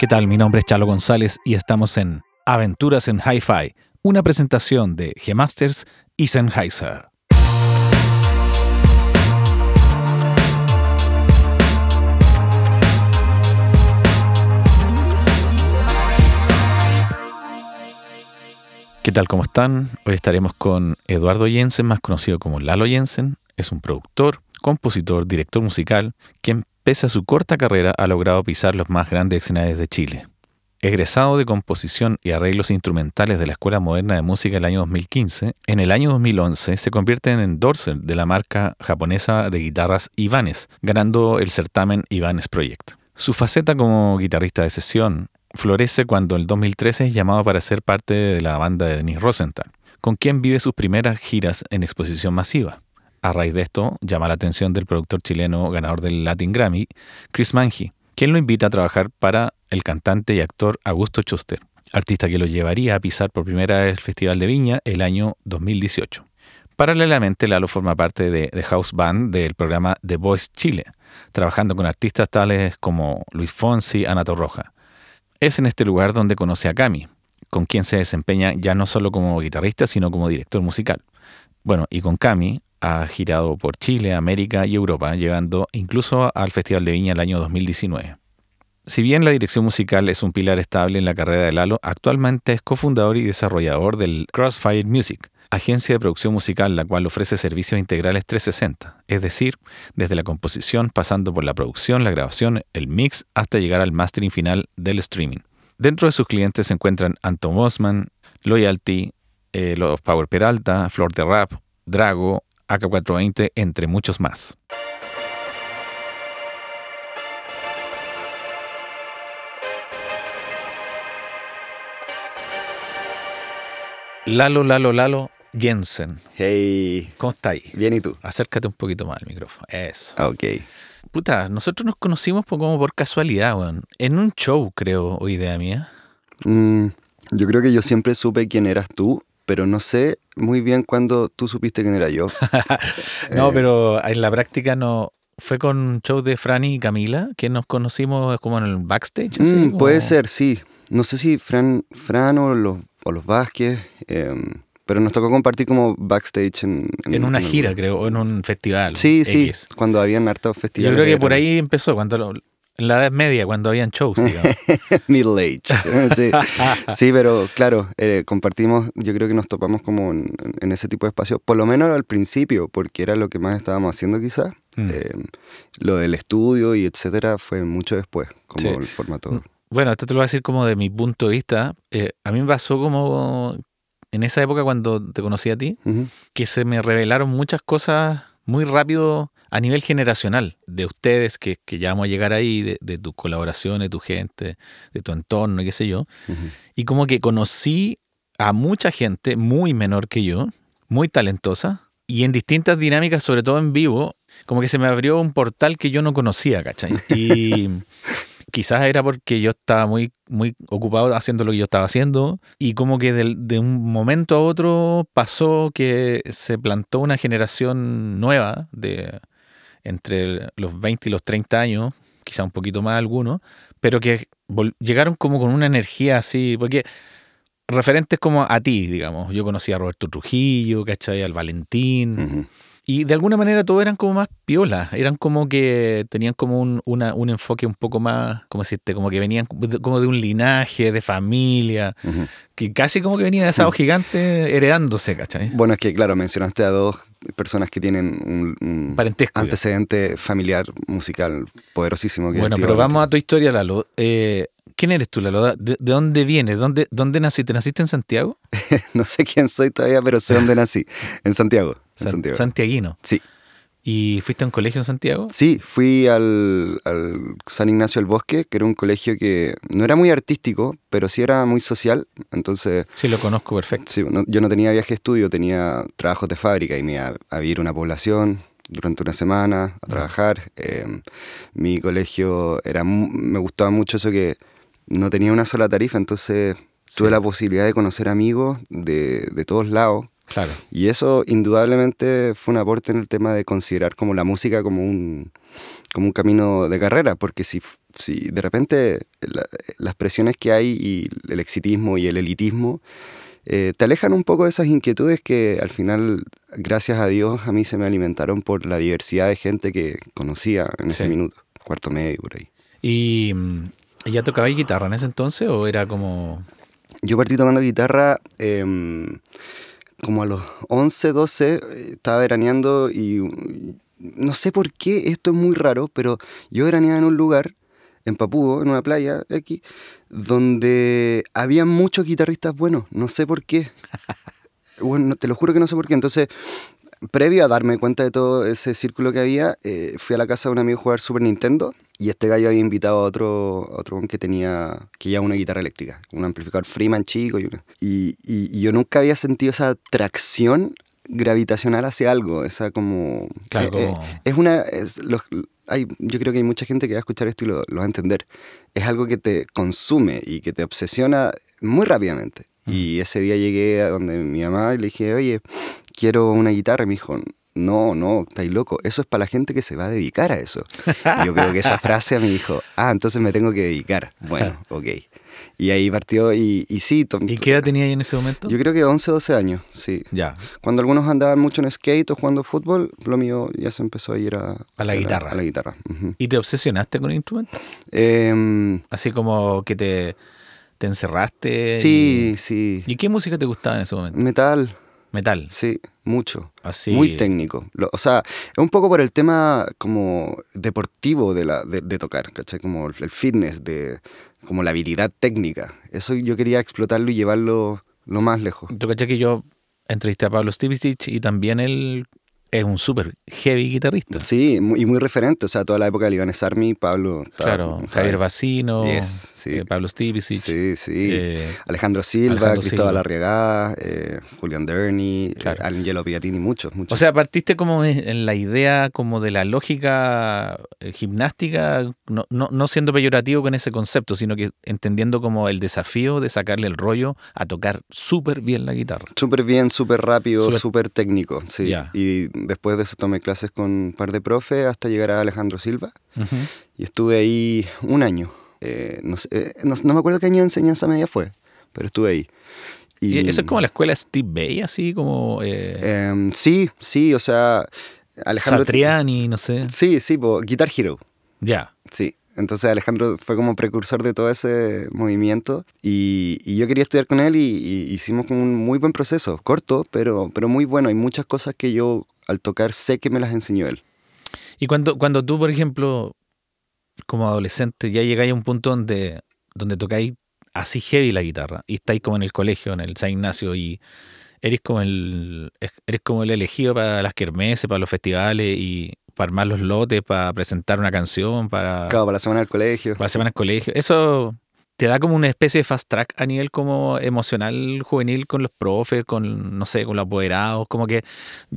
¿Qué tal? Mi nombre es Chalo González y estamos en Aventuras en Hi-Fi, una presentación de G-Masters y Sennheiser. ¿Qué tal? ¿Cómo están? Hoy estaremos con Eduardo Jensen, más conocido como Lalo Jensen. Es un productor, compositor, director musical, quien pese a su corta carrera ha logrado pisar los más grandes escenarios de Chile. Egresado de composición y arreglos instrumentales de la Escuela Moderna de Música el año 2015, en el año 2011 se convierte en endorser de la marca japonesa de guitarras Ibanez, ganando el certamen Ibanez Project. Su faceta como guitarrista de sesión florece cuando en el 2013 es llamado para ser parte de la banda de Denis Rosenthal, con quien vive sus primeras giras en exposición masiva. A raíz de esto, llama la atención del productor chileno ganador del Latin Grammy, Chris Manji, quien lo invita a trabajar para el cantante y actor Augusto Schuster, artista que lo llevaría a pisar por primera vez el Festival de Viña el año 2018. Paralelamente, Lalo forma parte de The House Band del programa The Voice Chile, trabajando con artistas tales como Luis Fonsi, Ana Torroja. Es en este lugar donde conoce a Cami, con quien se desempeña ya no solo como guitarrista, sino como director musical. Bueno, y con Cami ha girado por Chile, América y Europa, llegando incluso al Festival de Viña el año 2019. Si bien la dirección musical es un pilar estable en la carrera de Lalo, actualmente es cofundador y desarrollador del Crossfire Music, agencia de producción musical la cual ofrece servicios integrales 360, es decir, desde la composición pasando por la producción, la grabación, el mix hasta llegar al mastering final del streaming. Dentro de sus clientes se encuentran Anton Bosman, Loyalty, eh, los Power Peralta, Flor de Rap, Drago, AK420, entre muchos más. Lalo, Lalo, Lalo, Jensen. Hey. ¿Cómo estáis? Bien, ¿y tú? Acércate un poquito más al micrófono. Eso. Ok. Puta, nosotros nos conocimos por, como por casualidad, weón. En un show, creo, o idea mía. Mm, yo creo que yo siempre supe quién eras tú, pero no sé muy bien cuándo tú supiste quién era yo. no, Eh, pero en la práctica no. Fue con un show de Franny y Camila, que nos conocimos como en el backstage. así, mm, Puede ser, sí. No sé si Fran, Fran o los, o los Vázquez, em, pero nos tocó compartir como backstage en... En una en- gira, creo, o en un festival. Sí, sí, cuando habían hartos Yo festivales. creo que por ahí empezó, cuando lo- en la Edad Media, cuando habían shows, digamos. Middle age. sí. Sí, pero claro, eh, compartimos, yo creo que nos topamos como en, en ese tipo de espacios, por lo menos al principio, porque era lo que más estábamos haciendo quizás. Mm. Eh, lo del estudio y etcétera fue mucho después, como Sí. el formato. Bueno, esto te lo voy a decir como de mi punto de vista. Eh, a mí me pasó como en esa época cuando te conocí a ti, que se me revelaron muchas cosas muy rápido a nivel generacional, de ustedes que, que ya vamos a llegar ahí, de, de tus colaboraciones, tu gente, de tu entorno, qué sé yo. Y como que conocí a mucha gente muy menor que yo, muy talentosa, y en distintas dinámicas, sobre todo en vivo, como que se me abrió un portal que yo no conocía, ¿cachai? Y quizás era porque yo estaba muy, muy ocupado haciendo lo que yo estaba haciendo, y como que de, un momento a otro pasó que se plantó una generación nueva de entre los 20 y los 30 años, quizá un poquito más algunos, pero que llegaron como con una energía así, porque referentes como a ti, digamos, yo conocí a Roberto Trujillo, ¿cachai? Al Valentín. Y de alguna manera todos eran como más piolas, eran como que tenían como un, una- un enfoque un poco más, ¿cómo decirte? Como que venían como de un linaje, de familia, que casi como que venía de asado gigante heredándose, ¿cachai? Bueno, es que claro, mencionaste a dos personas que tienen un, un Parentesco. digamos. antecedente familiar musical poderosísimo. Que Bueno, pero vamos a tu historia, Lalo. Eh, ¿Quién eres tú, Lalo? ¿De, de dónde vienes? ¿Dónde, ¿Dónde naciste? ¿Naciste en Santiago? No sé quién soy todavía, pero sé dónde nací. En Santiago. San- Santiago. Santiaguino. Sí. ¿Y fuiste a un colegio en Santiago? Sí, fui al, al San Ignacio del Bosque, que era un colegio que no era muy artístico, pero sí era muy social. Entonces, Sí, lo conozco perfecto. sí, no- yo no tenía viaje de estudio, tenía trabajos de fábrica y me iba a vivir a una población durante una semana a trabajar. Eh, mi colegio era me gustaba mucho eso que no tenía una sola tarifa, entonces tuve la posibilidad de conocer amigos de, de todos lados. Claro. Y eso indudablemente fue un aporte en el tema de considerar como la música como un, como un camino de carrera, porque si, sí, de repente las presiones que hay y el exitismo y el elitismo eh, te alejan un poco de esas inquietudes que al final, gracias a Dios, a mí se me alimentaron por la diversidad de gente que conocía en ese minuto, cuarto medio por ahí. ¿Y, ya tocabais guitarra en ese entonces o era como...? Yo partí tocando guitarra em, como a los 11, 12, estaba veraneando y no sé por qué, esto es muy raro, pero yo veraneaba en un lugar, en Papúo, en una playa aquí, donde había muchos guitarristas buenos, no sé por qué. Bueno, te lo juro que no sé por qué. Entonces, previo a darme cuenta de todo ese círculo que había, eh, fui a la casa de un amigo a jugar Super Nintendo y este gallo había invitado a otro, otro que tenía que ya una guitarra eléctrica, un amplificador Freeman chico y, una, y, y, yo nunca había sentido esa tracción gravitacional hacia algo, esa como... Claro, eh, eh, es una... hay, yo creo que hay mucha gente que va a escuchar esto y lo, lo va a entender. Es algo que te consume y que te obsesiona muy rápidamente. Mm. Y ese día llegué a donde mi mamá y le dije, oye, quiero una guitarra. Y me dijo, no, no, estáis loco. Eso es para la gente que se va a dedicar a eso. Y yo creo que esa frase me dijo, ah, entonces me tengo que dedicar. Bueno, ok. Y ahí partió y, y sí. ¿Y qué edad tenía ahí en ese momento? Yo creo que 11, 12 años, sí. Ya. Cuando algunos andaban mucho en skate o jugando fútbol, lo mío ya se empezó a ir a... A la guitarra. A, la guitarra. ¿Y te obsesionaste con el instrumento? Em, Así como que te, te encerraste. Sí, sí. ¿Y qué música te gustaba en ese momento? Metal. Metal. Sí, mucho. Así. Muy técnico. o sea, es un poco por el tema como deportivo de, la, de, tocar, ¿cachai? Como el fitness, de, como la habilidad técnica. Eso yo quería explotarlo y llevarlo lo más lejos. Tú cachai que yo entrevisté a Pablo Stevicic y también él es un súper heavy guitarrista. Sí, y muy referente, o sea, toda la época de Libanes Army, Pablo. Claro, Javier Bacino, eh, Pablo Stevicic. Sí, sí. Eh, Alejandro Silva, Alejandro Cristóbal Arriagada, eh, Julian Derny, claro. Angelo Piatini, muchos, muchos. O sea, partiste como en la idea como de la lógica gimnástica, no, no, no siendo peyorativo con ese concepto, sino que entendiendo como el desafío de sacarle el rollo a tocar súper bien la guitarra. Súper bien, súper rápido, súper técnico, sí. Y después de eso tomé clases con un par de profes hasta llegar a Alejandro Silva. Y estuve ahí un año. Eh, eh, no, no, me acuerdo qué año de enseñanza media fue, pero estuve ahí. Y, ¿Eso es como la escuela Steve Bay, así como...? Eh... Em, sí, sí, o sea... Alejandro... Satriani, no sé. Sí, sí, Guitar Hero. Ya. Sí, entonces Alejandro fue como precursor de todo ese movimiento y, y yo quería estudiar con él y, y, hicimos como un muy buen proceso, corto, pero, pero muy bueno. Hay muchas cosas que yo al tocar sé que me las enseñó él. Y cuando, cuando tú, por ejemplo, como adolescente, ya llegáis a un punto donde, donde tocáis así heavy la guitarra y estáis como en el colegio, en el San Ignacio y eres como el, eres como el elegido para las kermeses, para los festivales y para armar los lotes, para presentar una canción, para... Claro, para la semana del colegio. Para la semana del colegio. Eso te da como una especie de fast track a nivel como emocional juvenil con los profes, con, no sé, con los apoderados. Como que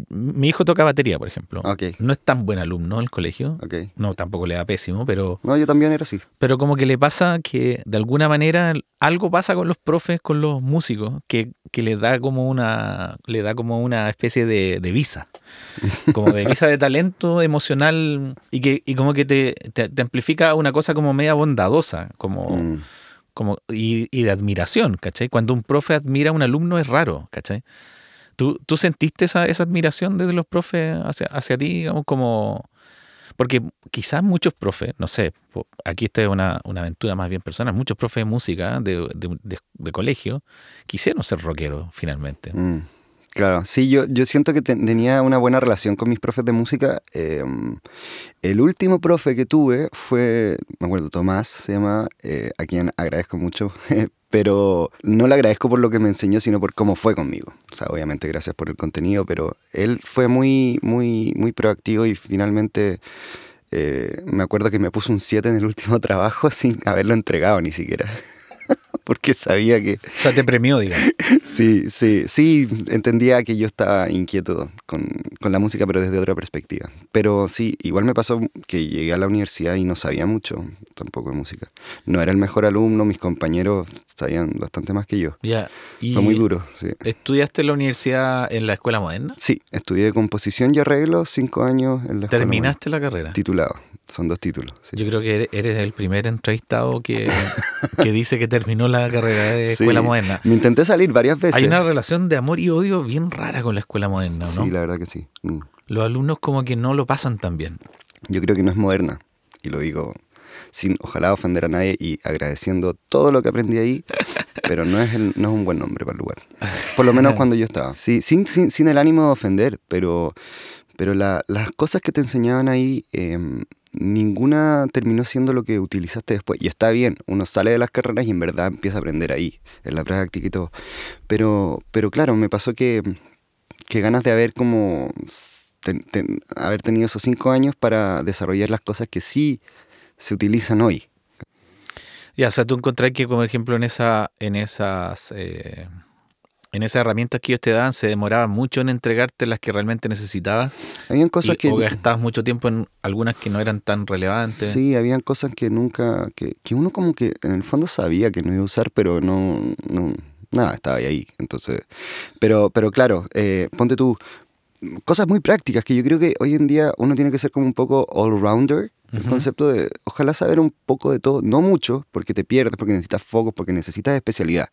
mi hijo toca batería, por ejemplo. No es tan buen alumno en el colegio. No, tampoco le da pésimo, pero... No, yo también era así. Pero como que le pasa que de alguna manera algo pasa con los profes, con los músicos, que, que le da como una le da como una especie de, visa. Como de visa de talento emocional y que y como que te, te, amplifica una cosa como media bondadosa. Como... Mm como, y, de admiración, ¿cachai? Cuando un profe admira a un alumno es raro, ¿cachai? ¿Tú, tú sentiste esa, esa, admiración desde los profes hacia, hacia ti, digamos, como... Porque quizás muchos profes, no sé, aquí esta es una, una aventura más bien personal, muchos profes de música de, de, de, colegio quisieron ser rockeros finalmente. Mm. Claro, sí, yo, yo siento que tenía una buena relación con mis profes de música. Em, el último profe que tuve fue, me acuerdo, Tomás se llama, eh, a quien agradezco mucho, pero no le agradezco por lo que me enseñó, sino por cómo fue conmigo. O sea, obviamente gracias por el contenido, pero él fue muy, muy, muy proactivo y finalmente... Eh, me acuerdo que me puso un 7 en el último trabajo sin haberlo entregado ni siquiera. Porque sabía que... O sea, te premió, digamos. sí, sí, sí, entendía que yo estaba inquieto con, con, la música, pero desde otra perspectiva. Pero sí, igual me pasó que llegué a la universidad y no sabía mucho tampoco de música. No era el mejor alumno, mis compañeros sabían bastante más que yo. Ya. Fue muy duro, sí. ¿Estudiaste en la universidad en la escuela moderna? Sí, estudié composición y arreglo cinco años en la ¿Terminaste la carrera? Titulado. son dos títulos. sí. Yo creo que eres- eres el primer entrevistado que, que dice que terminó la carrera de Sí. escuela moderna. Me intenté salir varias veces. Hay una relación de amor y odio bien rara con la escuela moderna, ¿no? Sí, la verdad que sí. Mm. Los alumnos como que no lo pasan tan bien. Yo creo que no es moderna. Y lo digo sin ojalá ofender a nadie y agradeciendo todo lo que aprendí ahí, pero no es, el- no es un buen nombre para el lugar. Por lo menos cuando yo estaba. Sí, sin, sin, sin el ánimo de ofender, pero, pero la- las cosas que te enseñaban ahí, eh, ninguna terminó siendo lo que utilizaste después. Y está bien, uno sale de las carreras y en verdad empieza a aprender ahí, en la práctica y todo. Pero, pero claro, me pasó que, que ganas de haber como haber tenido esos cinco años para desarrollar las cosas que sí se utilizan hoy. Ya, o sea, tú encontrás que, como ejemplo, en esa, en esas, eh, en esas herramientas que ellos te daban, se demoraban mucho en entregarte las que realmente necesitabas. Habían cosas y- que O gastabas mucho tiempo en algunas que no eran tan relevantes. sí, habían cosas que nunca, que, que uno como que en el fondo sabía que no iba a usar, pero no, no nada, estaba ahí. Entonces, pero, pero claro, eh, ponte tú cosas muy prácticas que yo creo que hoy en día uno tiene que ser como un poco all-rounder. El concepto de, ojalá saber un poco de todo, no mucho, porque te pierdes, porque necesitas focos, porque necesitas especialidad.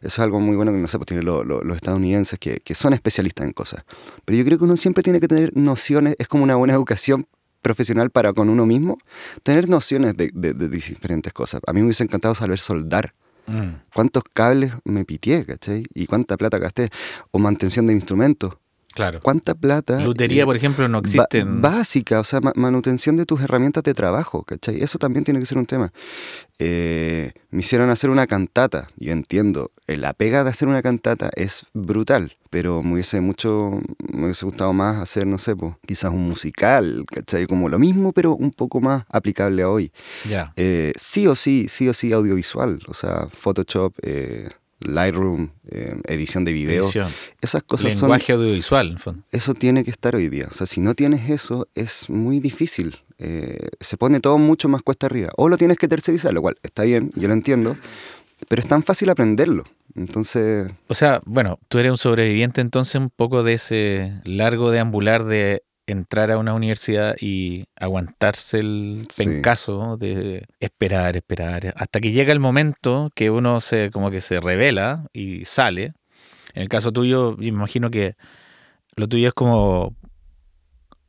Eso es algo muy bueno que no sé, pues tienen lo- lo- los estadounidenses que, que son especialistas en cosas. Pero yo creo que uno siempre tiene que tener nociones, es como una buena educación profesional para con uno mismo, tener nociones de, de- de diferentes cosas. A mí me hubiese encantado saber soldar. Mm, ¿Cuántos cables me pitié, cachai? ¿Y cuánta plata gasté? O mantención de instrumentos. Claro. ¿Cuánta plata? Lutería, eh, por ejemplo, no existen. básica, o sea, ma- manutención de tus herramientas de trabajo, ¿cachai? Eso también tiene que ser un tema. Eh, me hicieron hacer una cantata, yo entiendo, eh, la pega de hacer una cantata es brutal, pero me hubiese mucho, me hubiese gustado más hacer, no sé, pues, quizás un musical, ¿cachai? Como lo mismo, pero un poco más aplicable a hoy. Ya. Eh, sí o sí, sí o sí audiovisual, o sea, Photoshop, eh, Lightroom, eh, edición de video, Edición. esas cosas son Lenguaje audiovisual, en fondo. eso tiene que estar hoy día. O sea, si no tienes eso, es muy difícil. Eh, se pone todo mucho más cuesta arriba. O lo tienes que tercerizar, lo cual está bien, yo lo entiendo, pero es tan fácil aprenderlo. Entonces, O sea, bueno, tú eres un sobreviviente entonces un poco de ese largo deambular de entrar a una universidad y aguantarse el Sí. pencazo de esperar, esperar, hasta que llega el momento que uno se como que se revela y sale. En el caso tuyo, yo me imagino que lo tuyo es como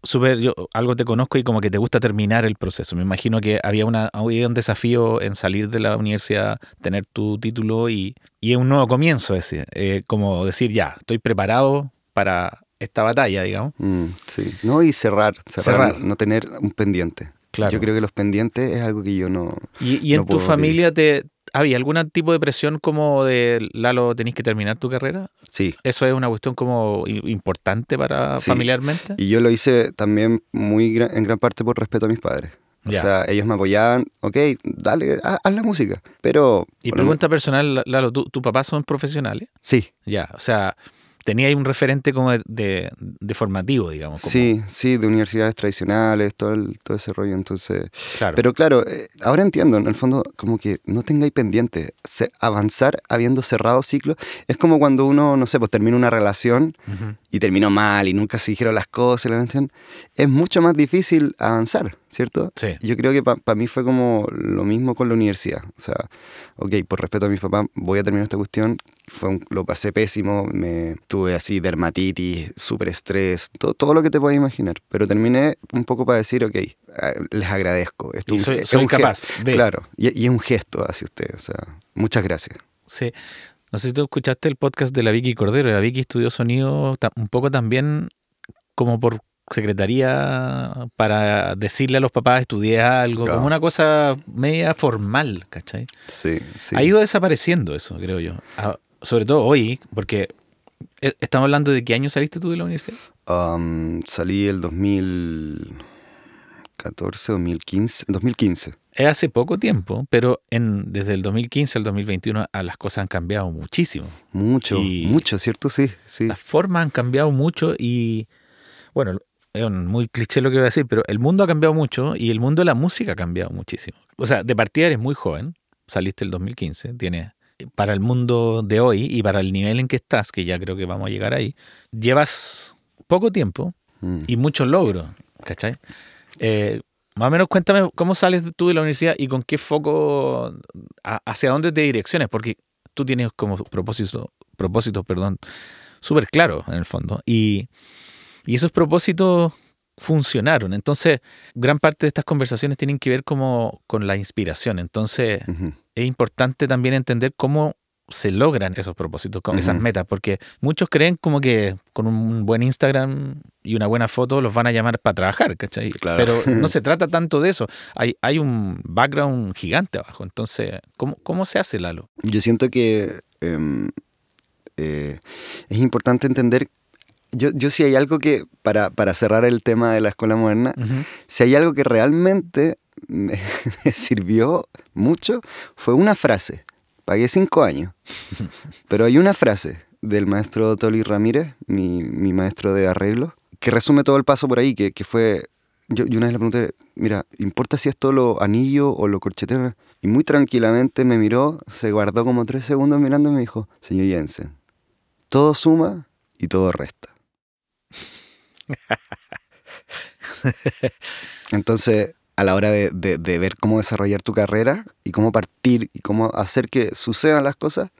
súper, yo algo te conozco y como que te gusta terminar el proceso. Me imagino que había, una, había un desafío en salir de la universidad, tener tu título y, y es un nuevo comienzo ese. eh, como decir, ya, estoy preparado para esta batalla, digamos. mm, sí. No, y cerrar, cerrar, Cerrar. no tener un pendiente. Claro. Yo creo que los pendientes es algo que yo no... Y, y en tu familia te había algún tipo de presión como de Lalo, tenéis que terminar tu carrera. Sí. Eso es una cuestión como importante para Sí. familiarmente. Y yo lo hice también muy en gran parte por respeto a mis padres. O Ya. sea, ellos me apoyaban, ok, dale, ha- haz la música. Pero... Y pregunta personal, Lalo, ¿tu, tu papás son profesionales? Sí, Ya, o sea, tenía ahí un referente como de, de- de formativo, digamos. como- sí, sí, de universidades tradicionales, todo, el- todo ese rollo. Entonces, claro. Pero claro, eh, ahora entiendo, en el fondo, como que no tengáis pendiente. Se- avanzar habiendo cerrado ciclos es como cuando uno, no sé, pues termina una relación Ujú. y terminó mal y nunca se dijeron las cosas, la cuestión, es mucho más difícil avanzar, ¿cierto? Sí. Yo creo que para mí fue como lo mismo con la universidad. O sea, ok, por respeto a mis papás, voy a terminar esta cuestión. Fue un- lo pasé pésimo, me tuve así dermatitis, súper estrés, todo, todo lo que te puedas imaginar. Pero terminé un poco para decir, ok, eh, les agradezco. Esto Y un soy- soy un capaz de- Claro, y, y es un gesto hacia usted. O sea, muchas gracias. Sí. No sé si tú escuchaste el podcast de la Vicky Cordero. La Vicky estudió sonido un poco también como por secretaría para decirle a los papás estudié algo, Claro. como una cosa media formal, ¿cachai? Sí, sí. Ha ido desapareciendo eso, creo yo. Ah, sobre todo hoy, porque eh, estamos hablando de qué año saliste tú de la universidad. Um, salí el 2014, 2015, 2015. Es hace poco tiempo, pero en, desde el 2015 al 2021 ah, las cosas han cambiado muchísimo. Mucho, Y- mucho, ¿cierto? Sí, sí. Las formas han cambiado mucho y, bueno, es muy cliché lo que voy a decir, pero el mundo ha cambiado mucho y el mundo de la música ha cambiado muchísimo. O sea, de partida eres muy joven, saliste el 2015, tienes, para el mundo de hoy y para el nivel en que estás, que ya creo que vamos a llegar ahí, llevas poco tiempo Mm. y muchos logros, ¿cachai? Eh, Más o menos cuéntame cómo sales tú de la universidad y con qué foco, hacia dónde te direcciones, porque tú tienes como propósito, propósitos, perdón, súper claros en el fondo. Y, esos propósitos funcionaron. Entonces, gran parte de estas conversaciones tienen que ver como con la inspiración. Entonces, es importante también entender cómo se logran esos propósitos, con esas metas, porque muchos creen como que con un buen Instagram y una buena foto los van a llamar para trabajar, ¿cachai? Pero no se trata tanto de eso, hay, hay un background gigante abajo, entonces, ¿cómo, cómo se hace, Lalo? Yo siento que em, eh, es importante entender yo, yo si hay algo que, para, para, cerrar el tema de la escuela moderna, si hay algo que realmente me, sirvió mucho, fue una frase pagué cinco años. Pero hay una frase del maestro Toli Ramírez, mi, maestro de arreglo, que resume todo el paso por ahí, que, fue... Yo, una vez le pregunté, mira, ¿importa si esto lo anillo o lo corcheteo? Y muy tranquilamente me miró, se guardó como tres segundos mirando y me dijo, señor Jensen, todo suma y todo resta. Entonces, a la hora de, ver cómo desarrollar tu carrera y cómo partir y cómo hacer que sucedan las cosas,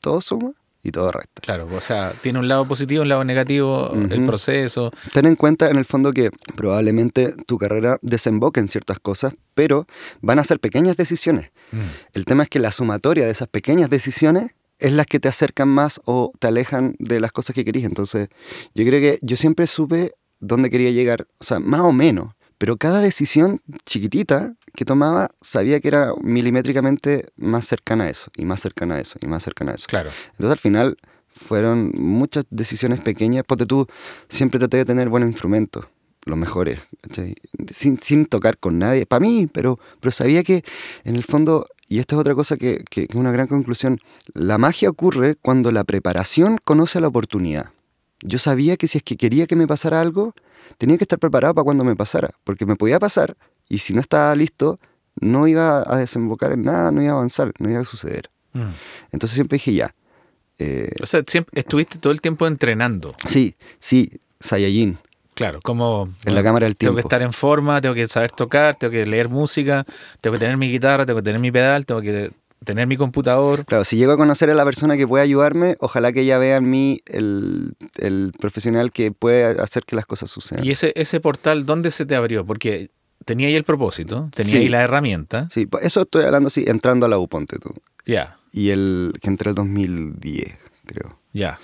todo suma y todo resta. Claro, o sea, tiene un lado positivo, un lado negativo, el proceso. Ten en cuenta en el fondo que probablemente tu carrera desemboque en ciertas cosas, pero van a ser pequeñas decisiones. Mm. El tema es que la sumatoria de esas pequeñas decisiones es las que te acercan más o te alejan de las cosas que querías. Entonces, yo creo que yo siempre supe dónde quería llegar, o sea, más o menos. Pero cada decisión chiquitita que tomaba sabía que era milimétricamente más cercana a eso, y más cercana a eso, y más cercana a eso. Claro. Entonces al final fueron muchas decisiones pequeñas, porque tú siempre traté de tener buenos instrumentos, los mejores, sin, sin, tocar con nadie, para mí, pero, pero sabía que en el fondo, y esta es otra cosa que, que es una gran conclusión, la magia ocurre cuando la preparación conoce la oportunidad. Yo sabía que si es que quería que me pasara algo, tenía que estar preparado para cuando me pasara, porque me podía pasar y si no estaba listo, no iba a desembocar en nada, no iba a avanzar, no iba a suceder. Mm. Entonces siempre dije ya. Eh, o sea, siempre estuviste todo el tiempo entrenando. Sí, sí, Saiyajin. Claro, como... En la cámara del tiempo. Tengo que estar en forma, tengo que saber tocar, tengo que leer música, tengo que tener mi guitarra, tengo que tener mi pedal, tengo que tener mi computador. Claro, si llego a conocer a la persona que puede ayudarme, ojalá que ella vea en mí el, profesional que puede hacer que las cosas sucedan. ¿Y ese, ese portal dónde se te abrió? Porque tenía ahí el propósito, tenía ahí la herramienta. Sí, pues eso estoy hablando así, entrando a la U, ponte tú. Ya. Y el que entré el 2010, creo. Ya.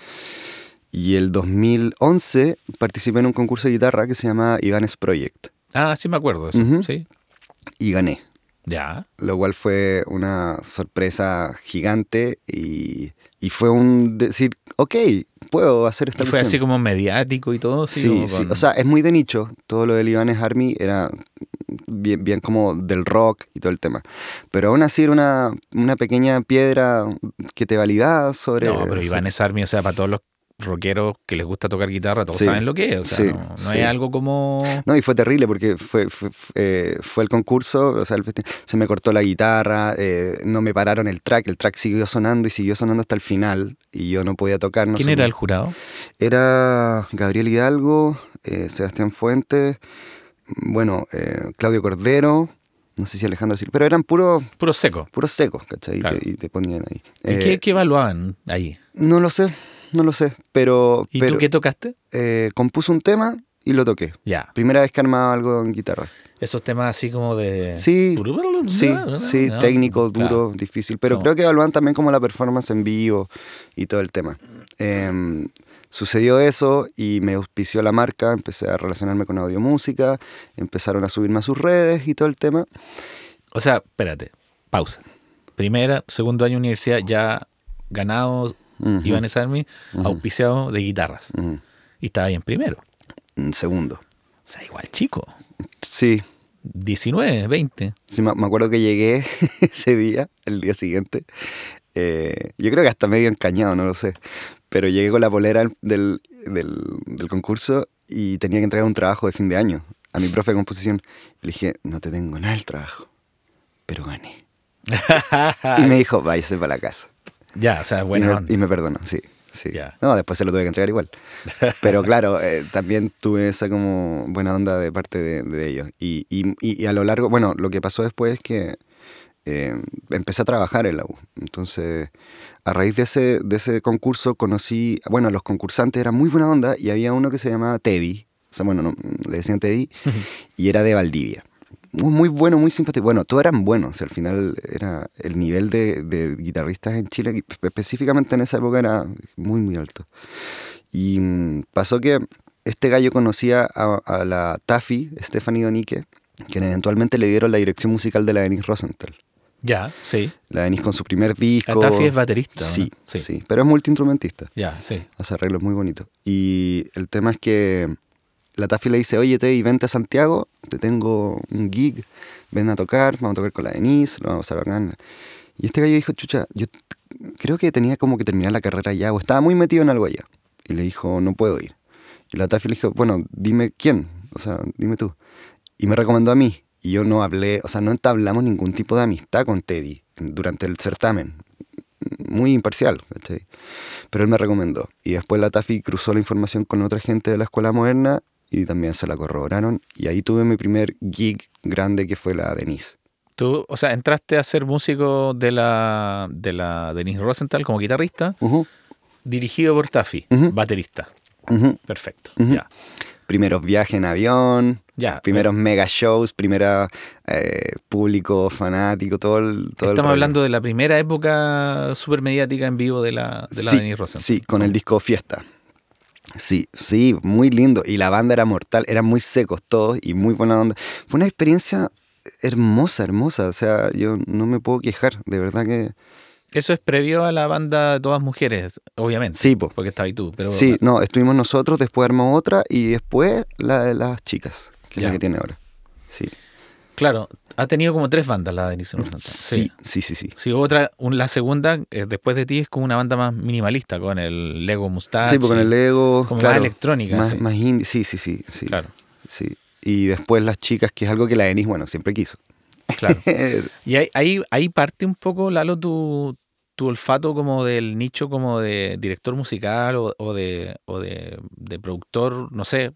Y el 2011 participé en un concurso de guitarra que se llama Ivanes Project. Ah, sí me acuerdo eso, sí. Y gané. Ya. Lo cual fue una sorpresa gigante y, fue un decir, ok, puedo hacer esta ¿Y fue así como mediático y todo? Sí, sí, o sea, es muy de nicho. Todo lo de Ivanes Army era bien, bien como del rock y todo el tema. Pero aún así era una, una pequeña piedra que te validaba sobre... No, pero Ivanes Army, o sea, para todos los rockeros que les gusta tocar guitarra, todos saben lo que es. O sea, no, no es algo como. No, y fue terrible porque fue, fue, eh, el concurso, o sea, se me cortó la guitarra, eh, no me pararon el track, el track siguió sonando y siguió sonando hasta el final y yo no podía tocar. ¿Quién era el jurado? Era Gabriel Hidalgo, eh, Sebastián Fuentes, bueno, Claudio Cordero. No sé si Alejandro Silva, pero eran puros... Puros secos. Puros secos, ¿cachai? Y, te, ponían ahí. ¿Y qué, qué evaluaban ahí? No lo sé no lo sé, pero... ¿Y tú qué tocaste? Eh, compuse un tema y lo toqué. Ya. Primera vez que armaba algo en guitarra. Esos temas así como de... Sí, sí, sí, técnico, duro, difícil, pero creo que evalúan también como la performance en vivo y todo el tema. Em, sucedió eso y me auspició la marca, empecé a relacionarme con audio música, empezaron a subirme a sus redes y todo el tema. O sea, espérate, pausa. Primera, segundo año de universidad, ya ganado Iván Army, auspiciado de guitarras. Y estaba ahí en primero. En segundo. O sea, igual chico. Sí. 19, 20. Sí, me, acuerdo que llegué ese día, el día siguiente. Eh, yo creo que hasta medio encañado, no lo sé. Pero llegué con la polera del, del, concurso y tenía que entregar un trabajo de fin de año a mi profe de composición. Le dije, no te tengo nada el trabajo, pero gané. y me dijo, váyase para la casa. Ya, o sea, bueno. Y me, perdonó, sí. sí. No, después se lo tuve que entregar igual. Pero claro, eh, también tuve esa como buena onda de parte de, de ellos. Y, y- y a lo largo, bueno, lo que pasó después es que eh, empecé a trabajar en la U. Entonces, a raíz de ese, de ese concurso conocí, bueno, los concursantes eran muy buena onda y había uno que se llamaba Teddy. O sea, bueno, no, le decían Teddy y era de Valdivia. Muy, muy bueno, muy simpático. Bueno, todos eran buenos. Al final era el nivel de, de guitarristas en Chile, específicamente en esa época, era muy, muy alto. Y mm, pasó que este gallo conocía a, a la Taffy, Stephanie Donique, quien eventualmente le dieron la dirección musical de la Denise Rosenthal. Ya, sí. La Denise con su primer disco. Taffy es baterista. ¿no? Sí, sí, pero es multiinstrumentista. Ya, sí. Hace arreglos muy bonitos. Y el tema es que la Taffy le dice, oye, Teddy, vente a Santiago, te tengo un gig, ven a tocar, vamos a tocar con la Denise, lo vamos a bacán. Y este gallo dijo, chucha, yo creo que tenía como que terminar la carrera ya, o estaba muy metido en algo allá. Y le dijo, no puedo ir. Y la Taffy le dijo, bueno, dime quién, o sea, dime tú. Y me recomendó a mí. Y yo no hablé, o sea, no entablamos ningún tipo de amistad con Teddy durante el certamen. Muy imparcial, ¿cachai? Pero él me recomendó. Y después la Taffy cruzó la información con otra gente de la escuela moderna y también se la corroboraron. Y ahí tuve mi primer gig grande que fue la Denise. Tú, o sea, entraste a ser músico de la, de la Denise Rosenthal como guitarrista, Ujú, dirigido por Taffy, baterista. Perfecto. Ya. Primeros viajes en avión, Ya. primeros mega shows, primera eh, público fanático, todo el... Todo Estamos hablando de la primera época super mediática en vivo de la, de la sí, Denise Rosenthal. Sí, con el disco Fiesta. Sí, sí, muy lindo. Y la banda era mortal, eran muy secos todos y muy buena onda. Fue una experiencia hermosa, hermosa. O sea, yo no me puedo quejar, de verdad que... Eso es previo a la banda de todas mujeres, obviamente. Sí, po. Porque estabas ahí tú. Pero, Sí, no, estuvimos nosotros, después armó otra y después la de las chicas, que es la que tiene ahora. Sí. Claro, ha tenido como tres bandas la Denise. Sí, sí, sí, sí. Sí, otra, un- la segunda, eh, después de ti, es como una banda más minimalista, con el Lego Mustache. Sí, porque con el Lego. Como claro, más electrónica. Más, sí. más indie, sí, sí, sí, sí. Claro, sí. Y después las chicas, que es algo que la Denis, bueno, siempre quiso. claro. Y ahí, ahí, ahí parte un poco, Lalo, tu, tu olfato como del nicho como de director musical o, o de, o de, de productor, no sé,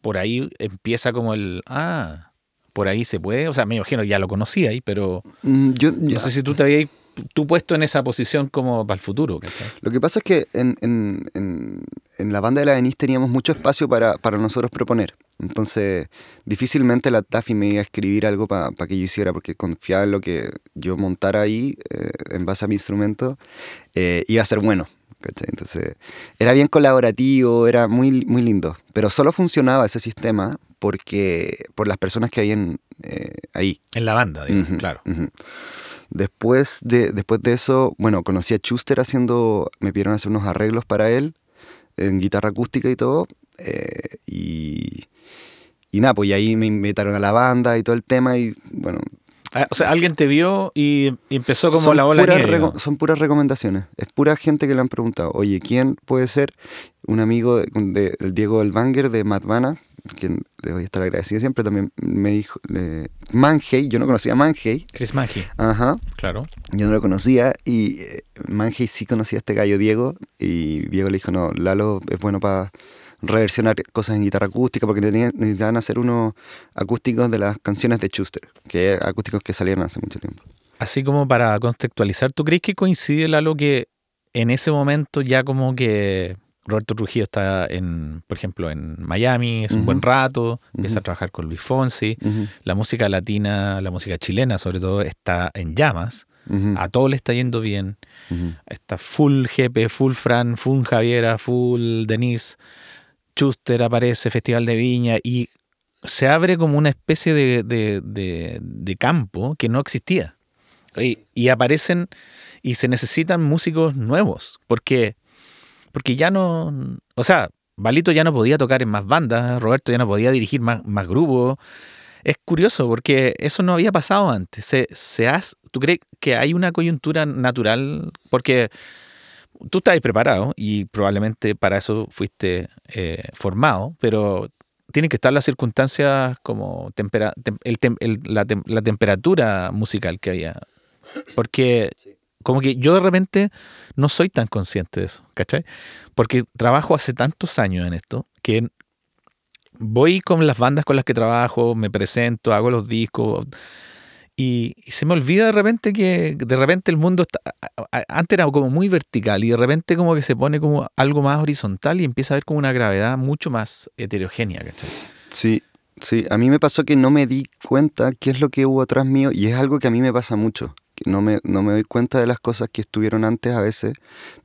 por ahí empieza como el, ah, por ahí se puede, o sea, me imagino que ya lo conocía ahí, pero Mm, yo, no sé si tú te habías tú puesto en esa posición como para el futuro, ¿cachai? Lo que pasa es que en, en- en- en la banda de la Denise teníamos mucho espacio para, para nosotros proponer. Entonces, difícilmente la Taffy me iba a escribir algo para que yo hiciera, porque confiaba en lo que yo montara ahí, eh, en base a mi instrumento, eh, iba a ser bueno. ¿Cachai? Entonces, era bien colaborativo, era muy, muy lindo. Pero solo funcionaba ese sistema porque por las personas que habían eh, ahí. En la banda, claro. Después de, después de eso, bueno, conocí a Schuster haciendo, me pidieron hacer unos arreglos para él, en guitarra acústica y todo, eh, y, y nada, pues y ahí me invitaron a la banda y todo el tema, y bueno... Ah, O sea, alguien te vio y empezó como son la ola puras nieve, reco- ¿no? Son puras recomendaciones, es pura gente que le han preguntado, oye, ¿quién puede ser un amigo de, de- el Diego Elvanger de Matvana? Quien le voy a estar agradecido siempre, también me dijo, eh, Manhey, yo no conocía a Manhey, Chris Maggi, ajá, claro. Yo no lo conocía y eh, Manhey sí conocía a este gallo Diego y Diego le dijo, no, Lalo es bueno para reversionar cosas en guitarra acústica porque tenía- necesitaban hacer unos acústicos de las canciones de Schuster, que acústicos que salieron hace mucho tiempo. Así como para contextualizar, ¿tú crees que coincide, Lalo, que en ese momento ya como que Roberto Trujillo está en, por ejemplo, en Miami, es un buen rato, empieza a trabajar con Luis Fonsi, la música latina, la música chilena sobre todo, está en llamas, a todo le está yendo bien, está full Jepe, full Fran, full Javiera, full Denise, Chuster aparece, Festival de Viña y se abre como una especie de, de- de- de campo que no existía. Y, y aparecen y se necesitan músicos nuevos, porque, porque ya no, o sea, Balito ya no podía tocar en más bandas, Roberto ya no podía dirigir más, más grupos. Es curioso porque eso no había pasado antes. Se, se has- ¿Tú crees que hay una coyuntura natural? Porque tú estás preparado y probablemente para eso fuiste eh, formado, pero tienen que estar las circunstancias como tempera- tem- el el- la, tem- la temperatura musical que había. Porque Como que yo de repente no soy tan consciente de eso, ¿cachai? Porque trabajo hace tantos años en esto que voy con las bandas con las que trabajo, me presento, hago los discos y, se me olvida de repente que de repente el mundo está, antes era como muy vertical y de repente como que se pone como algo más horizontal y empieza a ver como una gravedad mucho más heterogénea, ¿cachai? Sí, sí, a mí me pasó que no me di cuenta qué es lo que hubo atrás mío y es algo que a mí me pasa mucho. Que no me, no me doy cuenta de las cosas que estuvieron antes a veces.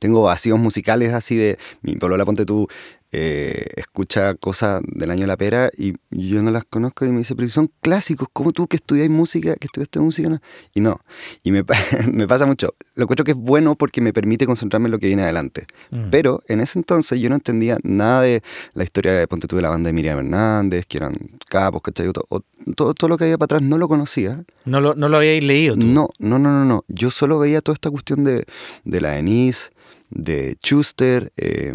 Tengo vacíos musicales así de, mi la ponte tú, eh, escucha cosas del año de la pera y yo no las conozco y me dice, pero son clásicos, como tú que estudiáis música, que estudiaste música, y no. Y me, me, pasa mucho. Lo encuentro que es bueno porque me permite concentrarme en lo que viene adelante. Mm. Pero en ese entonces yo no entendía nada de la historia de Ponte tú de la banda de Miriam Hernández, que eran capos, ¿cachai? O, todo, todo lo que había para atrás no lo conocía. ¿No lo, no lo habíais leído tú? No, no, no, no, no. Yo solo veía toda esta cuestión de, de la Denise, de Schuster, eh,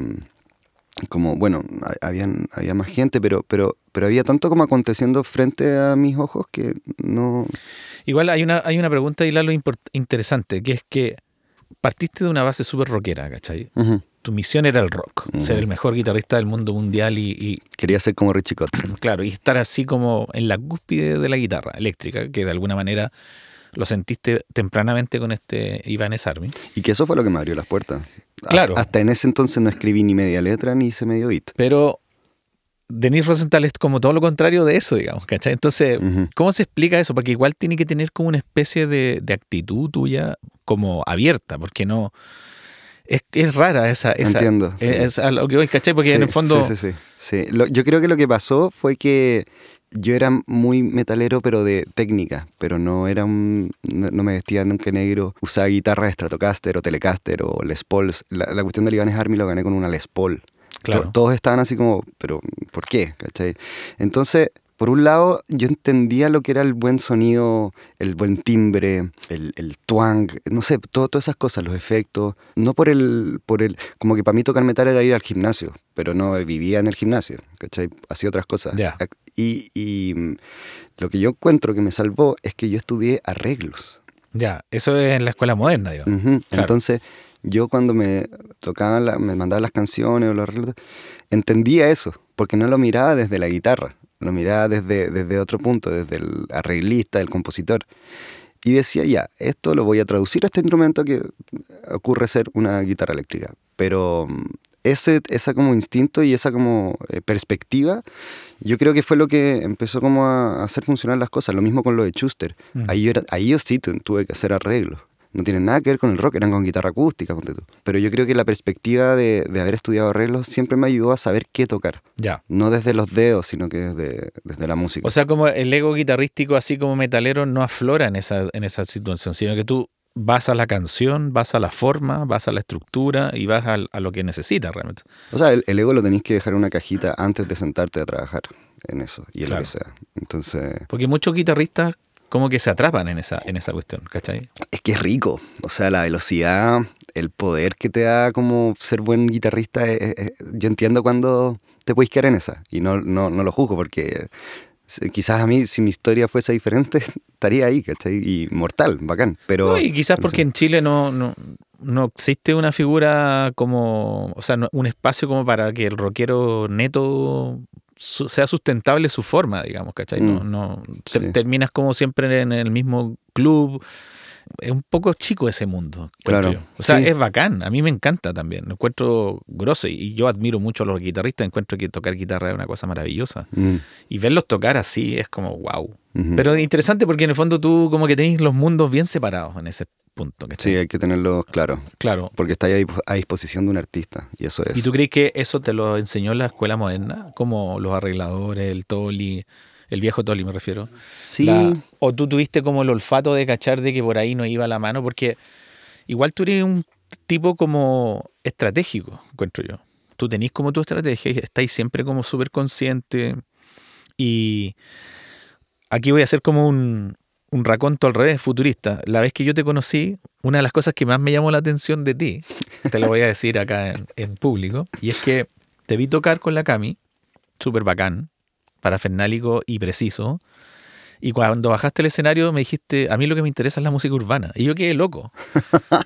como, bueno, habían, había más gente, pero, pero, pero había tanto como aconteciendo frente a mis ojos que no... Igual hay una, hay una pregunta, y lo interesante, que es que partiste de una base súper rockera, ¿cachai? Tu misión era el rock, ser el mejor guitarrista del mundo mundial y, Quería ser como Richie Kotzen. Claro, y estar así como en la cúspide de la guitarra eléctrica, que de alguna manera lo sentiste tempranamente con este Ibanez Army. Y que eso fue lo que me abrió las puertas. Claro. Hasta en ese entonces no escribí ni media letra ni hice medio beat. Pero Denis Rosenthal es como todo lo contrario de eso, digamos, ¿cachai? Entonces, ¿cómo se explica eso? Porque igual tiene que tener como una especie de, actitud tuya como abierta, porque no... Es, es rara esa... esa Entiendo. Es, a lo que voy, ¿cachai? Porque en el fondo... Sí, sí, sí. yo creo que lo que pasó fue que yo era muy metalero, pero de técnica, pero no era un, no, me vestía nunca negro. Usaba guitarra de Stratocaster o Telecaster o Les Paul. La, cuestión de Ibanez Army lo gané con una Les Paul. Claro. todos estaban así como, pero ¿por qué? ¿Cachai? Entonces, por un lado, yo entendía lo que era el buen sonido, el buen timbre, el, el twang, no sé, todas esas cosas, los efectos. No por el, por el. Como que para mí tocar metal era ir al gimnasio, pero no vivía en el gimnasio, ¿cachai? Hacía otras cosas. Y, mm, lo que yo encuentro que me salvó es que yo estudié arreglos. Ya, eso es en la escuela moderna, digo. Entonces, yo cuando me tocaban, me mandaban las canciones o los arreglos, entendía eso, porque no lo miraba desde la guitarra, lo miraba desde, desde otro punto, desde el arreglista, el compositor. Y decía, ya, esto lo voy a traducir a este instrumento que ocurre ser una guitarra eléctrica. Pero mm, ese esa como instinto y esa como eh, perspectiva, yo creo que fue lo que empezó como a hacer funcionar las cosas. Lo mismo con lo de Schuster. Mm. Ahí, yo era, ahí yo sí tuve que hacer arreglos. No tienen nada que ver con el rock, eran con guitarra acústica, ponte tú. Pero yo creo que la perspectiva de, de, haber estudiado arreglos siempre me ayudó a saber qué tocar. Ya. No desde los dedos, sino que desde, desde la música. O sea, como el ego guitarrístico, así como metalero, no aflora en esa, en esa situación, sino que tú vas a la canción, vas a la forma, vas a la estructura y vas a, lo que necesitas realmente. O sea, el, ego lo tenéis que dejar en una cajita antes de sentarte a trabajar en eso y en lo que sea. Entonces... Porque muchos guitarristas como que se atrapan en esa, en esa cuestión, ¿cachai? Es que es rico. O sea, la velocidad, el poder que te da como ser buen guitarrista, eh, eh, yo entiendo cuando te puedes quedar en esa y no, no, no lo juzgo porque quizás a mí, si mi historia fuese diferente, estaría ahí, ¿cachai? Y mortal, bacán. Pero, y quizás porque en Chile no, no, no, existe una figura como, o sea, un espacio como para que el rockero neto sea sustentable su forma, digamos, ¿cachai? No, mm, no terminas como siempre en el mismo club es un poco chico ese mundo. Claro. O sea, es bacán. A mí me encanta también. Lo encuentro grosso y yo admiro mucho a los guitarristas. Encuentro que tocar guitarra es una cosa maravillosa. Mm. Y verlos tocar así es como wow. Pero interesante porque en el fondo tú como que tenés los mundos bien separados en ese punto. Sí, hay que tenerlos claro. Claro. Porque está ahí a disposición de un artista y eso es. ¿Y tú crees que eso te lo enseñó la escuela moderna? Como los arregladores, el toli el viejo Toli me refiero. Sí. o tú tuviste como el olfato de cachar de que por ahí no iba la mano, porque igual tú eres un tipo como estratégico, encuentro yo. Tú tenés como tu estrategia y estáis siempre como súper consciente. Y aquí voy a hacer como un, un raconto al revés, futurista. La vez que yo te conocí, una de las cosas que más me llamó la atención de ti, te lo voy a decir acá en, en público, y es que te vi tocar con la Cami, súper bacán, parafernálico y preciso. Y cuando bajaste el escenario me dijiste, a mí lo que me interesa es la música urbana. Y yo quedé loco.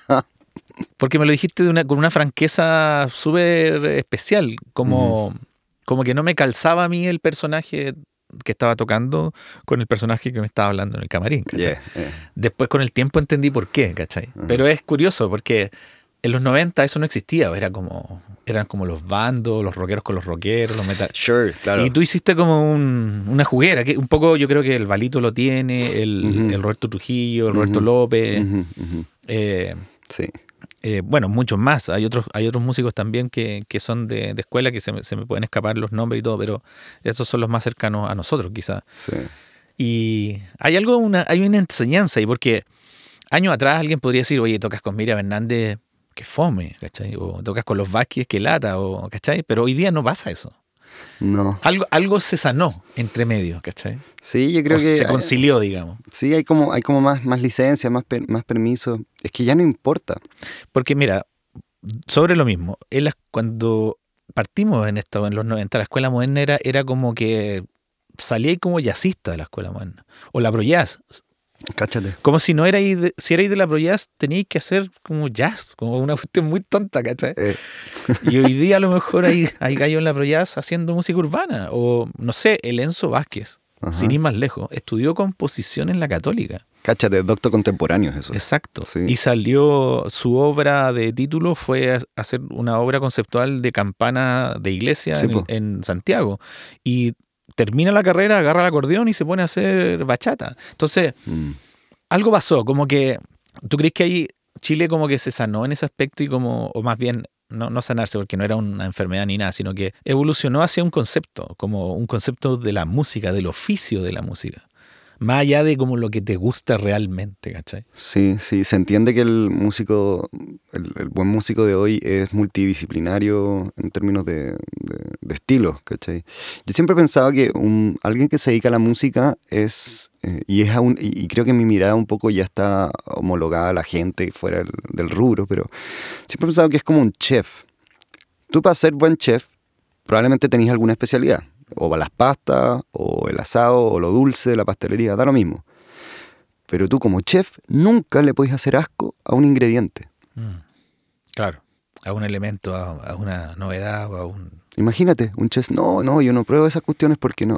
Porque me lo dijiste de una, con una franqueza súper especial, como, como que no me calzaba a mí el personaje que estaba tocando con el personaje que me estaba hablando en el camarín. Después con el tiempo entendí por qué, ¿cachai? Pero es curioso porque en los 90 eso no existía, era como eran como los bandos, los rockeros con los rockeros, los metal. Sure, claro. Y tú hiciste como una juguera, que un poco yo creo que el Balito lo tiene, el, Roberto Trujillo, el Roberto López. Eh, sí. Eh, bueno, muchos más. Hay otros, hay otros músicos también que, son de, escuela que se me, se me, pueden escapar los nombres y todo, pero esos son los más cercanos a nosotros, quizás. Sí. Y hay algo, una, hay una enseñanza ahí, porque años atrás alguien podría decir, oye, tocas con Miriam Hernández, que fome, ¿cachai? O tocas con los Vázquez, que lata, o, ¿cachai? Pero hoy día no pasa eso. No. Algo, algo se sanó entre medio, ¿cachai? Sí, yo creo que. Se concilió, digamos. Sí, hay como, hay como más, más licencia, más, más permiso. Es que ya no importa. Porque mira, sobre lo mismo, cuando partimos en esto, en los 90, la escuela moderna era, era como que salía como jazzista de la escuela moderna. O la jazz Cáchate. Como si no erais de, si erais de la Pro Jazz, teníais que hacer como jazz, como una cuestión muy tonta, ¿cachai? Eh. Y hoy día a lo mejor hay, hay gallos en la Pro Jazz haciendo música urbana. O, no sé, el Enzo Vázquez, sin ir más lejos, estudió composición en la Católica. Cáchate, doctor contemporáneo eso. Exacto. Y salió, su obra de título fue hacer una obra conceptual de campana de iglesia en, en Santiago. Y termina la carrera, agarra el acordeón y se pone a hacer bachata. Entonces, mm. algo pasó, como que, ¿tú crees que ahí Chile como que se sanó en ese aspecto y como, o más bien, no, no sanarse porque no era una enfermedad ni nada, sino que evolucionó hacia un concepto, como un concepto de la música, del oficio de la música más allá de como lo que te gusta realmente, ¿cachai? Sí, sí, se entiende que el músico, el, buen músico de hoy es multidisciplinario en términos de, de, estilos, ¿cachai? Yo siempre he pensado que un, alguien que se dedica a la música es, eh, y, es aún, y, creo que mi mirada un poco ya está homologada a la gente fuera del, del rubro, pero siempre he pensado que es como un chef. Tú para ser buen chef, probablemente tenés alguna especialidad o las pastas, o el asado, o lo dulce, la pastelería, da lo mismo. Pero tú como chef nunca le puedes hacer asco a un ingrediente. Mm. Claro, a un elemento, a, una novedad, o a un... Imagínate, un chef, no, no, yo no pruebo esas cuestiones porque no.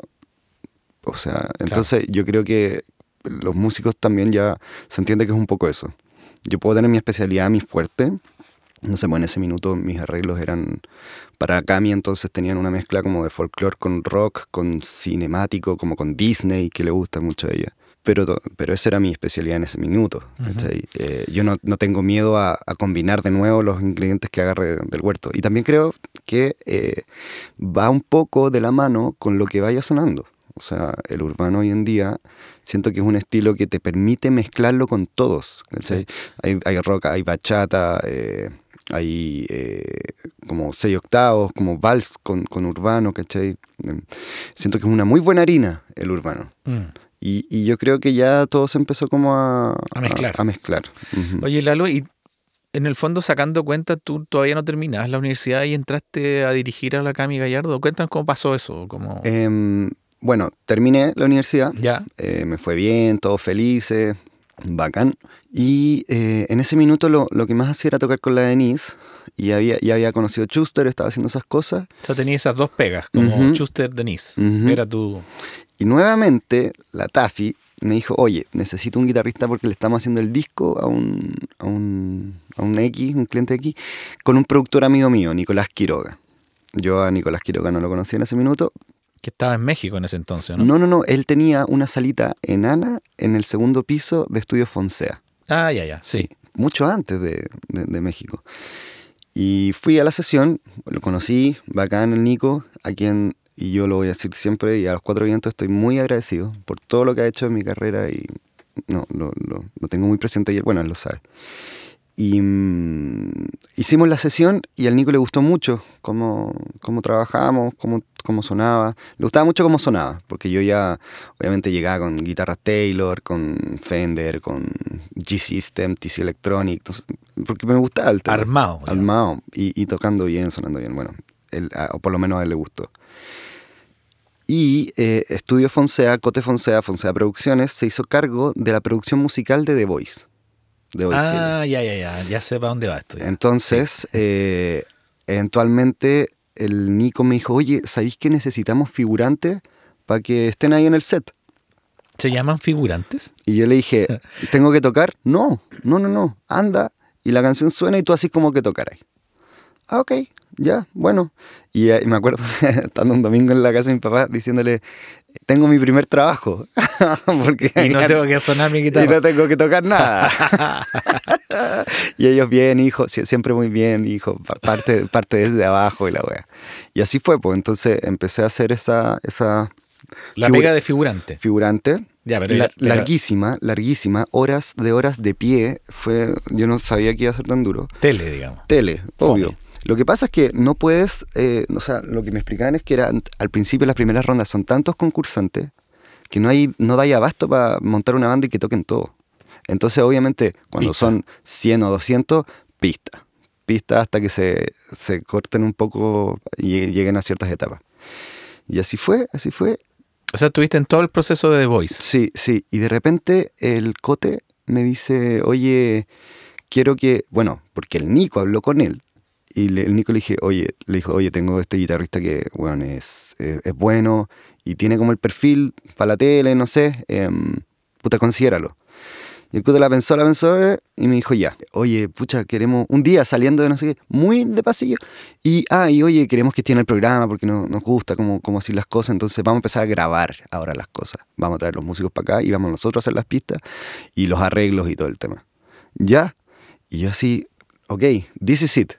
O sea, entonces yo creo que los músicos también ya se entiende que es un poco eso. Yo puedo tener mi especialidad, mi fuerte, no sé, bueno, en ese minuto mis arreglos eran para Cami, entonces tenían una mezcla como de folclore con rock, con cinemático, como con Disney, que le gusta mucho a ella. Pero, pero esa era mi especialidad en ese minuto. Eh, yo no, no, tengo miedo a, combinar de nuevo los ingredientes que agarre del huerto. Y también creo que eh, va un poco de la mano con lo que vaya sonando. O sea, el urbano hoy en día siento que es un estilo que te permite mezclarlo con todos. Hay, hay, rock, hay bachata, eh, hay eh, como seis octavos, como vals con, con, urbano, ¿cachai? Em, siento que es una muy buena harina el urbano. Mm. Y, y, yo creo que ya todo se empezó como a, a mezclar. A, mezclar. Oye, Lalo, y en el fondo sacando cuenta, tú todavía no terminas la universidad y entraste a dirigir a la Cami Gallardo. Cuéntanos cómo pasó eso. Como... Em, bueno, terminé la universidad. Ya. Eh, me fue bien, todos felices, bacán. Y eh, en ese minuto lo, lo, que más hacía era tocar con la Denise. Y había, ya había conocido a Schuster, estaba haciendo esas cosas. O sea, tenía esas dos pegas, como Schuster, Denise. Era tu... Y nuevamente la Taffy me dijo, oye, necesito un guitarrista porque le estamos haciendo el disco a un, a un, a un X, un cliente X, con un productor amigo mío, Nicolás Quiroga. Yo a Nicolás Quiroga no lo conocía en ese minuto, que estaba en México en ese entonces, ¿no? No, no, no. Él tenía una salita enana en el segundo piso de Estudio Fonsea. Ah, ya, ya, sí. mucho antes de, México. Y fui a la sesión, lo conocí, bacán el Nico, a quien, y yo lo voy a decir siempre, y a los cuatro vientos estoy muy agradecido por todo lo que ha hecho en mi carrera y no, lo, lo tengo muy presente y bueno, él lo sabe. Y mm, hicimos la sesión y al Nico le gustó mucho cómo, cómo trabajábamos, cómo, cómo, sonaba. Le gustaba mucho cómo sonaba, porque yo ya obviamente llegaba con guitarra Taylor, con Fender, con G-System, TC Electronic, porque me gustaba el tema. Armado. Armado y, y, tocando bien, sonando bien. Bueno, él, o por lo menos a él le gustó. Y eh, Estudio Fonsea, Cote Fonsea, Fonsea Producciones, se hizo cargo de la producción musical de The Voice. Voice Chile. Ah, ya, ya, ya. Ya sé para dónde va esto. ya. Entonces, eh, eventualmente el Nico me dijo, oye, ¿sabéis que necesitamos figurantes para que estén ahí en el set? ¿Se llaman figurantes? Y yo le dije, ¿tengo que tocar? No, no, no, no, anda. Y la canción suena y tú así como que tocaras. Ah, ok, ya, bueno. Y, eh, y me acuerdo, estando un domingo en la casa de mi papá, diciéndole, tengo mi primer trabajo. Porque Y no tengo que sonar mi y guitarra. no tengo que tocar nada. y ellos bien, hijo, sie- siempre muy bien, hijo, pa- parte, parte desde abajo y la wea. Y así fue, pues entonces empecé a hacer esa, esa La pega de figurante. figurante. Ya, pero, la- pero- larguísima, larguísima, horas de horas de pie. Fue, yo no sabía que iba a ser tan duro. Tele, digamos. Tele, Fome. Lo que pasa es que no puedes, eh, o sea, lo que me explicaban es que era, al principio las primeras rondas son tantos concursantes que no hay, no da abasto para montar una banda y que toquen todo. Entonces, obviamente, cuando Pista. son 100 o 200, pista. Pista hasta que se, se corten un poco y lleguen a ciertas etapas. Y así fue, así fue. O sea, estuviste en todo el proceso de The Voice. Sí, sí. Y de repente el Cote me dice, oye, quiero que, bueno, porque el Nico habló con él. Y le- el Nico le dije, oye, le dijo, oye, tengo este guitarrista que, bueno, es, es, es bueno y tiene como el perfil para la tele, no sé, em, puta, considéralo. Y el Cote la pensó, la pensó eh, y me dijo, ya, oye, pucha, queremos un día saliendo de no sé qué, muy de pasillo. Y, ah, y oye, queremos que esté en el programa porque no, nos gusta cómo, cómo así las cosas. Entonces vamos a empezar a grabar ahora las cosas. Vamos a traer los músicos para acá y vamos nosotros a hacer las pistas y los arreglos y todo el tema. ¿Ya? Y yo así, ok, this is it.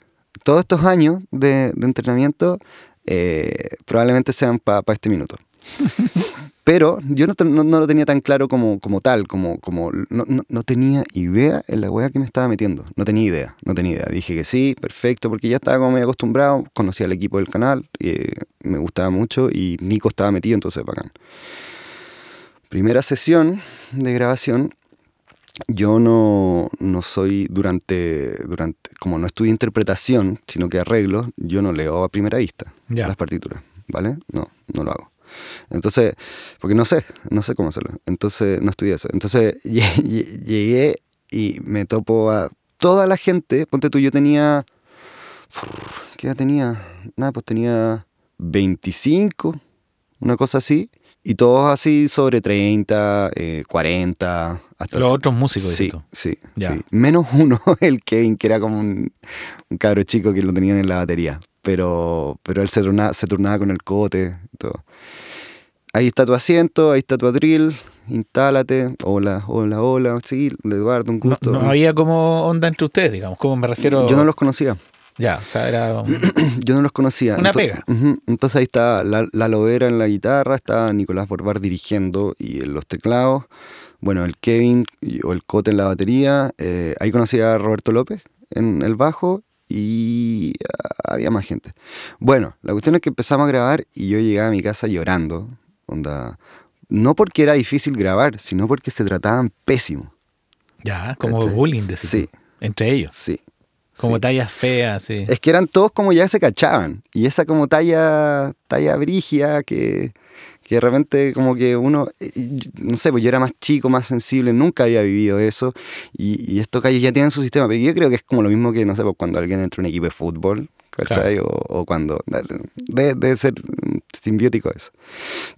Todos estos años de, de entrenamiento eh, probablemente sean para este minuto. Pero yo no, te- no- no lo tenía tan claro como, como tal, como, como no, no- no tenía idea en la wea que me estaba metiendo. No tenía idea, no tenía idea. Dije que sí, perfecto, porque ya estaba como medio acostumbrado, conocía al equipo del canal, eh, me gustaba mucho y Nico estaba metido, entonces bacán. Primera sesión de grabación, yo no, no soy durante, durante, como no estudio interpretación, sino que arreglo, yo no leo a primera vista Ya. las partituras, ¿vale? No, no lo hago. Entonces, porque no sé, no sé cómo hacerlo. Entonces, no estudié eso. Entonces, lle- lle- llegué y me topo a toda la gente. Ponte tú, yo tenía. ¿Qué edad tenía? Nada, pues tenía 25, una cosa así. Y todos así sobre 30, eh, 40, hasta Los otros músicos, Sí, dices tú. sí, Ya. sí. Menos uno, el Kevin, que era como un, un cabro chico que lo tenían en la batería. Pero, pero él se turnaba, se turnaba con el cote y todo. Ahí está tu asiento, ahí está tu atril, instálate. Hola, hola, hola. Sí, Eduardo, un No, gusto. no había como onda entre ustedes, digamos. ¿Cómo me refiero? Yo no los conocía. Ya, o sea, era... Yo no los conocía. Una pega. Entonces ahí está la, la Lovera en la guitarra, está Nicolás Borbar dirigiendo y en los teclados. Bueno, el Kevin o el Cote en la batería. Eh, ahí conocí a Roberto López en el bajo y ah, había más gente. Bueno, la cuestión es que empezamos a grabar y yo llegué a mi casa llorando. Onda, no porque era difícil grabar, sino porque se trataban pésimo. Ya, como ¿Cachai? bullying, decís Sí. Entre ellos. Sí. Como sí. tallas feas, sí. Es que eran todos como ya se cachaban. Y esa como talla, talla brigia que, que de repente como que uno, eh, no sé, pues yo era más chico, más sensible, nunca había vivido eso. Y, y estos calles ya tienen su sistema. Pero yo creo que es como lo mismo que, no sé, pues cuando alguien entra en un equipo de fútbol, ¿cachai? O, o cuando... Debe, debe ser simbiótico eso.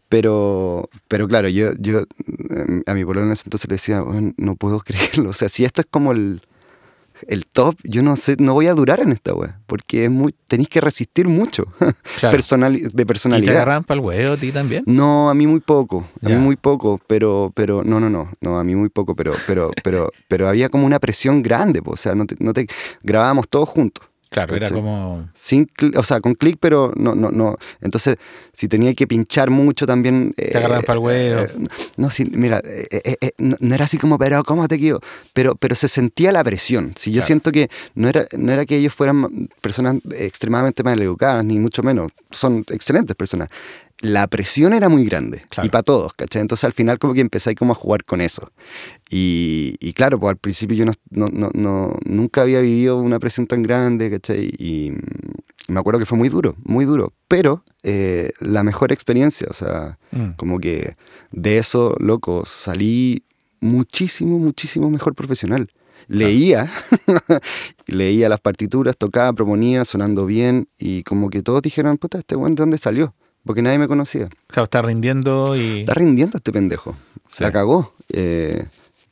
Pero, pero claro, yo, yo eh, a mi pololo en ese entonces le decía, "Weón, no puedo creerlo. O sea, si esto es como el, el top, yo no sé, no voy a durar en esta wea. Porque es muy, tenéis que resistir mucho Claro. personali- de ¿Y te personalidad. agarran para el huevo a ti también? No, a mí muy poco, a mí muy poco, pero, pero, no, no, no, no, a mí muy poco, pero, pero, pero, pero había como una presión grande, po, o sea, no te, no te, grabábamos todos juntos. Claro, era ¿cachai? como... Sin, o sea, con clic, pero no, no, no. Entonces, si tenía que pinchar mucho también. Te agarraban pa'l huevo. no, sí, mira, eh, eh, eh, no, no era así como, pero ¿cómo te quiero? Pero, pero se sentía la presión. Si yo Claro. siento que no era, no era que ellos fueran personas extremadamente mal educadas, ni mucho menos. Son excelentes personas. La presión era muy grande. Claro. Y para todos, ¿cachai? Entonces al final como que empecé como a jugar con eso. Y, y claro, pues al principio yo no, no, no, no- nunca había vivido una presión tan grande, ¿cachai? Y, me acuerdo que fue muy duro, muy duro, pero eh, la mejor experiencia, o sea, Mm. como que de eso, loco, salí muchísimo, muchísimo mejor profesional. Leía, leía las partituras, tocaba, proponía, sonando bien, y como que todos dijeron, puta, este weón, ¿de dónde salió? Porque nadie me conocía. Claro, está rindiendo y. Está rindiendo este pendejo. Sí. La cagó. Eh,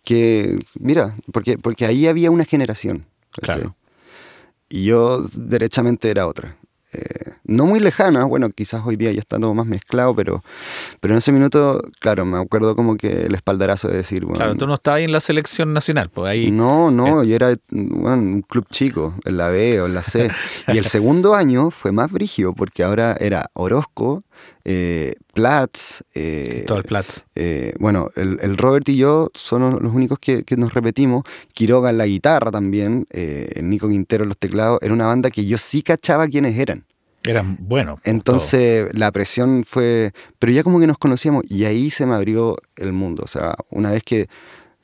que, mira, porque, porque ahí había una generación. ¿cachai? Claro. Y yo derechamente era otra. Eh, no muy lejana, bueno, quizás hoy día ya está todo más mezclado, pero, pero en ese minuto, claro, me acuerdo como que el espaldarazo de decir, bueno, Claro, tú no estabas ahí en la selección nacional, pues ahí. no, no, yo era bueno, un club chico, en la B o en la C. Y el segundo año fue más brígido porque ahora era Orozco, eh, Platz, eh, todo el Platz. eh, bueno, el, el Robert y yo somos los únicos que, que nos repetimos. Quiroga en la guitarra también, eh, el Nico Quintero en los teclados. Era una banda que yo sí cachaba quiénes eran. Eran buenos. Entonces la presión fue, pero ya como que nos conocíamos y ahí se me abrió el mundo. O sea, una vez que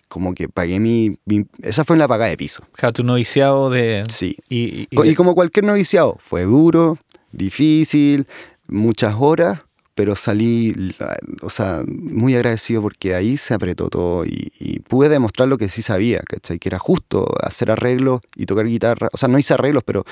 como que pagué mi... mi- esa fue en la pagada de piso. tu noviciado de. Sí. Y, Y como cualquier noviciado, fue duro, difícil, muchas horas, pero salí, o sea, muy agradecido porque ahí se apretó todo y, y pude demostrar lo que sí sabía, ¿cachai? Que era justo hacer arreglos y tocar guitarra. O sea, no hice arreglos, pero,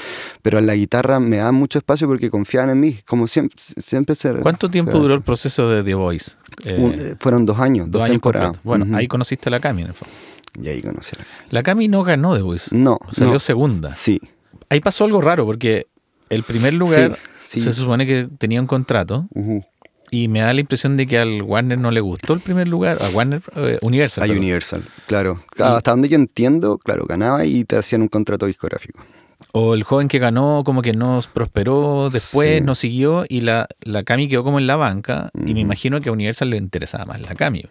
pero en la guitarra me daban mucho espacio porque confiaban en mí, como siempre, siempre se... ¿Cuánto tiempo se duró el proceso de The Voice? Eh, Un- eh, fueron dos años, dos, dos años temporadas. Bueno, ahí conociste a la Cami en el fondo. Y ahí conocí a la- La Cami no ganó The Voice. No, Salió no. segunda. Sí, Ahí pasó algo raro porque el primer lugar Sí, sí. se supone que tenía un contrato y me da la impresión de que al Warner no le gustó el primer lugar. A Warner eh, Universal. Hay perdón. Universal, claro. Hasta donde yo entiendo, claro, ganaba y te hacían un contrato discográfico. O el joven que ganó como que no prosperó, después Sí. no siguió y la, la Cami quedó como en la banca y me imagino que a Universal le interesaba más la Cami.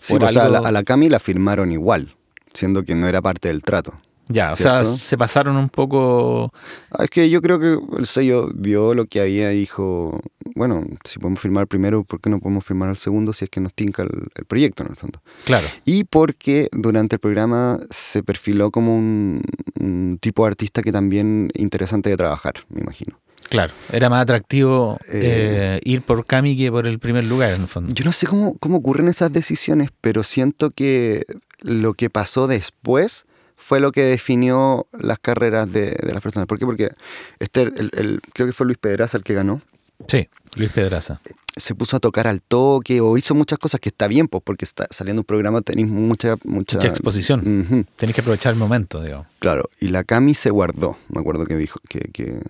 Sí, o sea, a la, a la Cami la firmaron igual, siendo que no era parte del trato. Ya, o sea, se pasaron un poco... Ah, Es que yo creo que el sello vio lo que había y dijo, bueno, si podemos firmar primero, ¿por qué no podemos firmar el segundo si es que nos tinca el, el proyecto en el fondo? Claro, Y porque durante el programa se perfiló como un, un tipo de artista que también interesante de trabajar, me imagino. claro. Era más atractivo Eh, eh, ir por Cami que por el primer lugar, en el fondo. Yo no sé cómo, cómo ocurren esas decisiones, pero siento que lo que pasó después fue lo que definió las carreras de, de las personas. ¿Por qué? Porque este, el, el- creo que fue Luis Pedraza el que ganó. Sí, Luis Pedraza. Se puso a tocar al toque o hizo muchas cosas que está bien, pues, porque está saliendo un programa, tenéis mucha, mucha, Mucha exposición. Ujú, Tenés que aprovechar el momento, digamos. claro, y la Cami se guardó. Me acuerdo que dijo que, que, eh,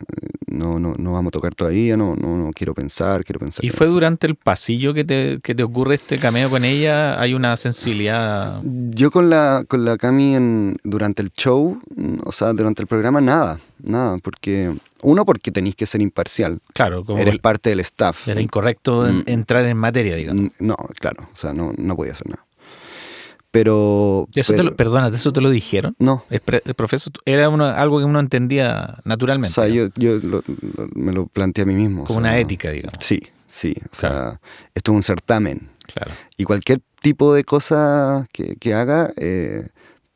no, no, no vamos a tocar todavía, no, no, no quiero pensar, quiero pensar. ¿Y fue pensar. durante el pasillo que te, que te ocurre este cameo con ella? ¿Hay una sensibilidad? Yo con la, con la Cami en, durante el show, mm, o sea, durante el programa, nada, nada, porque, uno, porque tenéis que ser imparcial, Claro, como eres parte del staff. era incorrecto Mm. entrar en materia, digamos. Mm, No, claro, o sea, no, no podía hacer nada. Pero... ¿Y eso te pero- lo, perdona, ¿eso te lo dijeron? No, el profesor, era uno- algo que uno entendía o naturalmente. sea, digamos, yo, yo lo- lo- me lo planteé a mí mismo. o como sea, una ética, digamos. Sí, sí, o Claro. sea, esto es un certamen. Claro. Y cualquier tipo de cosa que, que haga eh,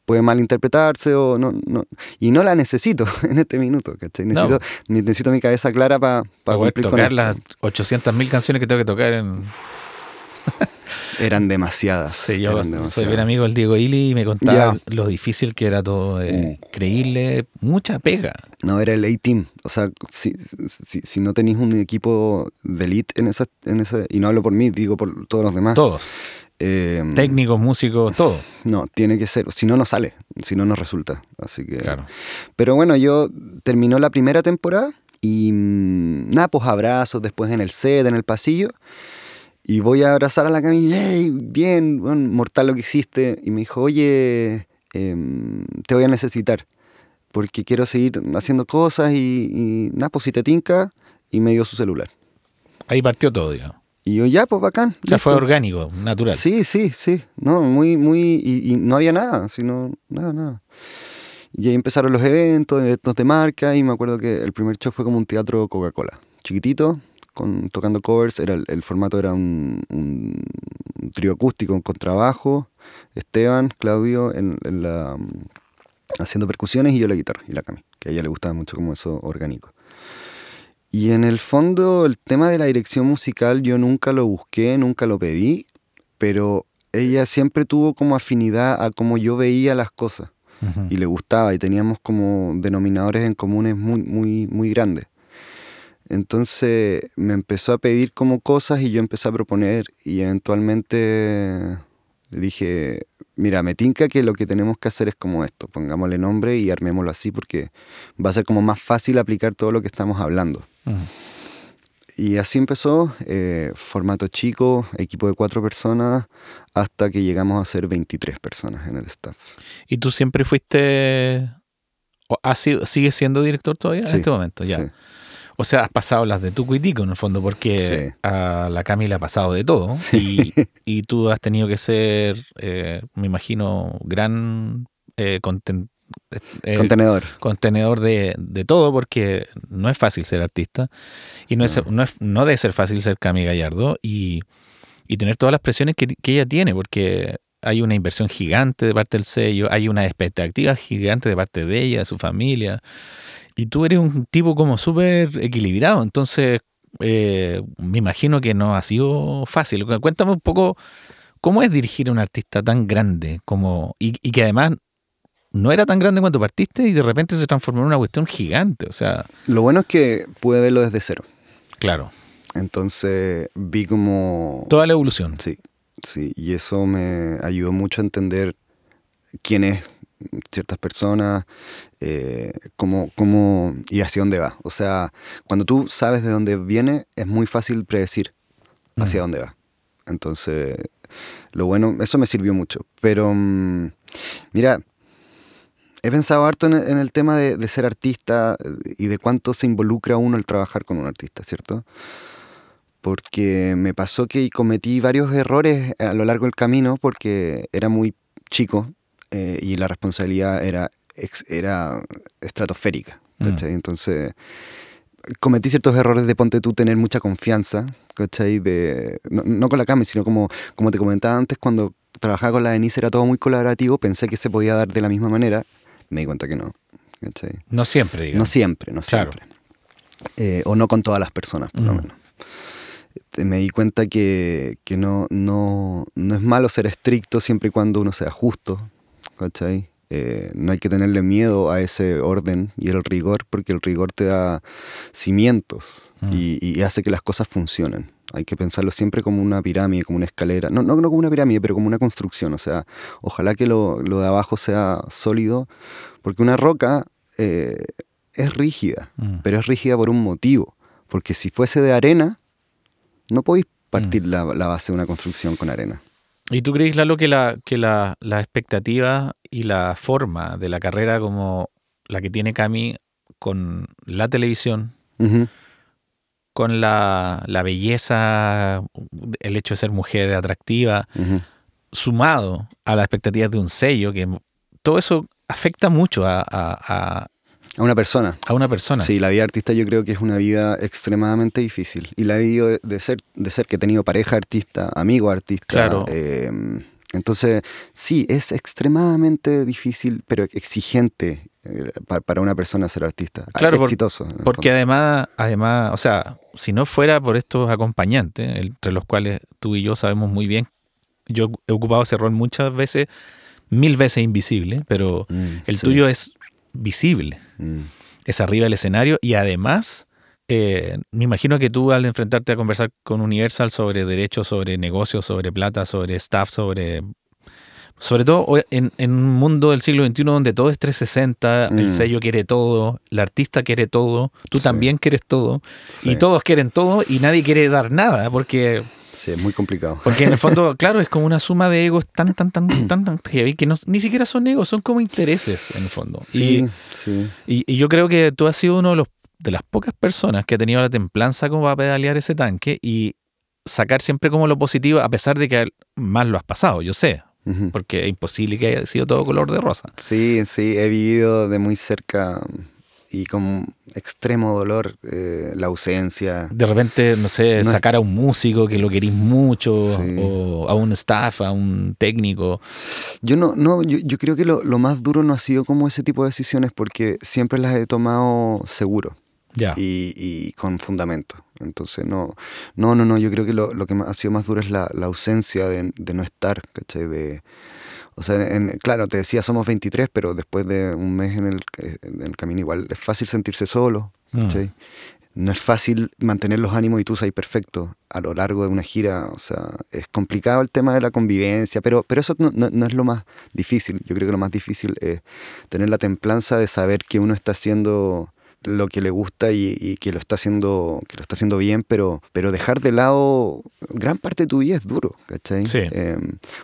puede malinterpretarse o no, no. Y no la necesito en este minuto, ¿cachai? No. Necesito, necesito mi cabeza clara para Para poder cumplir con tocar esto. las 800.000 canciones que tengo que tocar en... Eran demasiadas. Sí, yo eran soy demasiadas. bien amigo del Diego Ili y me contaba Ya. lo difícil que era todo, eh, Mm. creíble, mucha pega. No, era el A-Team. O sea, si, si, si no tenéis un equipo de elite en esa, en ese, y no hablo por mí, digo por todos los demás. Todos, eh, técnicos, músicos, todo. No, tiene que ser. Si no, no sale. Si no, no resulta. Así que. Claro. Pero bueno, yo terminó la primera temporada y mm, nada, pues abrazos después en el set, en el pasillo. Y voy a abrazar a la Cami, hey, bien, bueno, mortal lo que hiciste. Y me dijo, oye, em, te voy a necesitar porque quiero seguir haciendo cosas y, y nada, pues si te tinca. Y me dio su celular. Ahí partió todo, digamos. Y yo, ya, pues bacán. O sea, fue listo". orgánico, natural. Sí, sí, sí. No, muy, muy. Y, y no había nada, sino. Nada, nada. Y ahí empezaron los eventos, eventos de marca. Y me acuerdo que el primer show fue como un teatro Coca-Cola. Chiquitito, con, tocando covers. Era, el, formato era un, un trío acústico con trabajo. Esteban, Claudio, en, en la, haciendo percusiones y yo la guitarra y la Cami. Que a ella le gustaba mucho como eso orgánico. Y en el fondo el tema de la dirección musical yo nunca lo busqué, nunca lo pedí, pero ella siempre tuvo como afinidad a cómo yo veía las cosas y le gustaba y teníamos como denominadores en comunes muy, muy, muy grandes. Entonces me empezó a pedir como cosas y yo empecé a proponer y eventualmente dije, mira, me tinca que lo que tenemos que hacer es como esto, pongámosle nombre y armémoslo así porque va a ser como más fácil aplicar todo lo que estamos hablando. Y así empezó, eh, formato chico, equipo de cuatro personas, hasta que llegamos a ser 23 personas en el staff. ¿Y tú siempre fuiste, o has sido, sigues siendo director todavía en este momento? Ya. O sea, has pasado las de tu cuitico en el fondo, porque a la Camila ha pasado de todo. Y, y, tú has tenido que ser, eh, me imagino, gran eh, eh, contenedor. Contenedor de, de, todo, porque no es fácil ser artista y no, Es, no, es, no debe ser fácil ser Cami Gallardo y, y tener todas las presiones que, que, ella tiene, porque hay una inversión gigante de parte del sello, hay una expectativa gigante de parte de ella, de su familia, y tú eres un tipo como súper equilibrado, entonces eh, me imagino que no ha sido fácil. Cuéntame un poco cómo es dirigir a un artista tan grande como y, y que además no era tan grande cuando partiste y de repente se transformó en una cuestión gigante. O sea. Lo bueno es que pude verlo desde cero. Claro. Entonces vi como. Toda la evolución. Sí, sí. Y eso me ayudó mucho a entender quién es ciertas personas, eh, cómo, cómo y hacia dónde va. O sea, cuando tú sabes de dónde viene, es muy fácil predecir hacia dónde va. Entonces, lo bueno, eso me sirvió mucho. Pero, mm, mira, he pensado harto en, el tema de, ser artista y de cuánto se involucra uno el trabajar con un artista, ¿cierto? Porque me pasó que cometí varios errores a lo largo del camino porque era muy chico eh, y la responsabilidad era, era estratosférica. Mm. Entonces cometí ciertos errores de ponte tú tener mucha confianza, ¿cachai? De, no, con la cama, sino como, como te comentaba antes, cuando trabajaba con la Denise era todo muy colaborativo, pensé que se podía dar de la misma manera me di cuenta que no. No siempre, digamos. No siempre, no siempre. Eh, o no con todas las personas, por lo mm. menos. Me di cuenta que, no, no, no, es malo ser estricto siempre y cuando uno sea justo, ¿cachai? Eh, no hay que tenerle miedo a ese orden y el rigor, porque el rigor te da cimientos mm. y, hace que las cosas funcionen. Hay que pensarlo siempre como una pirámide, como una escalera. No, no, no como una pirámide, pero como una construcción. O sea, ojalá que lo, de abajo sea sólido, porque una roca eh, es rígida, mm. pero es rígida por un motivo. Porque si fuese de arena, no podéis partir mm. la, la, base de una construcción con arena. ¿Y tú crees, Lalo, que la, que la, la expectativa y la forma de la carrera como la que tiene Cami con la televisión, con la, belleza, el hecho de ser mujer atractiva, sumado a las expectativas de un sello, que todo eso afecta mucho a, a, a una persona. A una persona. Sí, la vida artista yo creo que es una vida extremadamente difícil. Y la he vivido de, ser, de ser que he tenido pareja artista, amigo artista. Claro. Eh, entonces, sí, es extremadamente difícil, pero exigente eh, para una persona ser artista. Claro, exitoso. porque además, además, o sea, si no fuera por estos acompañantes, entre los cuales tú y yo sabemos muy bien, yo he ocupado ese rol muchas veces, mil veces invisible, pero mm, el tuyo es visible. Mm. Es arriba del escenario y además, eh, me imagino que tú al enfrentarte a conversar con Universal sobre derechos, sobre negocios, sobre plata, sobre staff, sobre... Sobre todo en, un mundo del siglo XXI donde todo es 360, el mm. sello quiere todo, el artista quiere todo, tú también quieres todo, y todos quieren todo y nadie quiere dar nada, porque es muy complicado. Porque en el fondo, claro, es como una suma de egos tan, tan, tan, tan, tan heavy que no, ni siquiera son egos, son como intereses en el fondo. Sí, y, sí. Y, yo creo que tú has sido uno de, los, de las pocas personas que ha tenido la templanza como a pedalear ese tanque y sacar siempre como lo positivo, a pesar de que mal lo has pasado, yo sé. Porque es imposible que haya sido todo color de rosa. Sí, sí, he vivido de muy cerca y con extremo dolor eh, la ausencia. De repente, no sé, sacar a un músico que lo querís mucho, o a un staff, a un técnico. Yo no, no, yo, creo que lo, más duro no ha sido como ese tipo de decisiones porque siempre las he tomado seguro. Ya. y, y con fundamento. Entonces, no, no, no, no, yo creo que lo, lo que ha sido más duro es la, la ausencia de, de no estar, ¿cachai? De, o sea, en- claro, te decía somos 23, pero después de un mes en el, en el camino igual es fácil sentirse solo, Mm. No es fácil mantener los ánimos y tú sabes perfecto a lo largo de una gira. O sea, es complicado el tema de la convivencia, pero, pero eso no, no- no es lo más difícil. Yo creo que lo más difícil es tener la templanza de saber que uno está haciendo lo que le gusta y, y que lo está haciendo que lo está haciendo bien pero pero dejar de lado gran parte de tu vida es duro ¿cachai? Sí. Eh,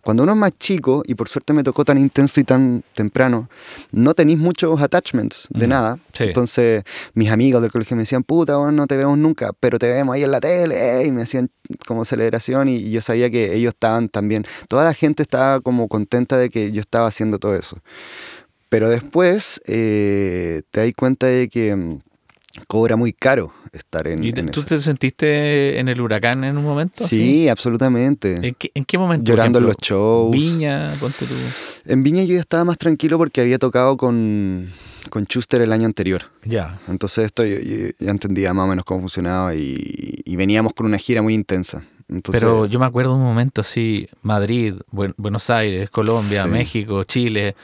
cuando uno es más chico y por suerte me tocó tan intenso y tan temprano no tenéis muchos attachments de Mm, nada sí. entonces mis amigos del colegio me decían puta weón, no te vemos nunca pero te vemos ahí en la tele eh", y me hacían como celebración y, y yo sabía que ellos estaban también toda la gente estaba como contenta de que yo estaba haciendo todo eso pero después eh, te das cuenta de que mm, cobra muy caro estar en, ¿Y te- en tú te sentiste en el huracán en un momento? así? Sí, absolutamente. ¿En qué, en qué momento? Llorando en los shows. Viña, ponte tú. En Viña yo ya estaba más tranquilo porque había tocado con, con Schuster el año anterior. Ya. Entonces esto yo, yo ya entendía más o menos cómo funcionaba y, y veníamos con una gira muy intensa. Entonces, Pero yo me acuerdo un momento así, Madrid, Buen- Buenos Aires, Colombia, Sí. México, Chile,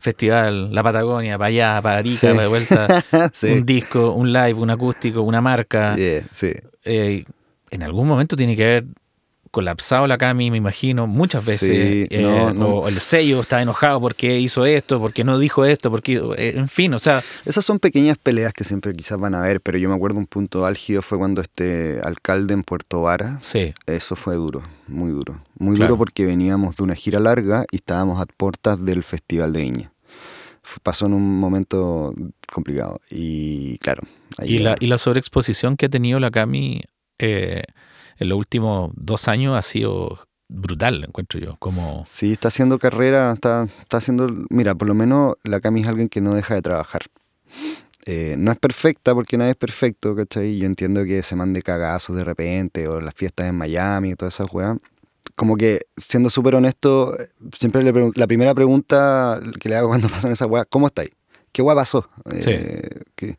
festival, la Patagonia, para allá, para Arica, Sí. para de vuelta, sí, un disco, un live, un acústico, una marca. yeah, sí. Eh, en algún momento tiene que haber colapsado la Cami, me imagino, muchas veces. Sí, eh, no, no. O el sello está enojado porque hizo esto, porque no dijo esto, porque, eh, en fin, o sea, Esas son pequeñas peleas que siempre quizás van a haber, pero yo me acuerdo un punto álgido fue cuando este alcalde en Puerto Vara sí, Eso fue duro, muy duro. Muy Claro. duro porque veníamos de una gira larga y estábamos a puertas del Festival de Viña. Pasó en un momento complicado y claro. ahí Y la, y la sobreexposición que ha tenido la Cami eh, en los últimos dos años ha sido brutal, encuentro yo. Como, Sí, está haciendo carrera, está, está haciendo... Mira, por lo menos la Cami es alguien que no deja de trabajar. Eh, no es perfecta porque nadie es perfecto, ¿cachai? Yo entiendo que se mande cagazos de repente o las fiestas en Miami y todas esas weas. Como que, siendo súper honesto, siempre le la primera pregunta que le hago cuando pasan esas weas, ¿cómo estáis? ¿Qué wea pasó? Sí. Eh, que-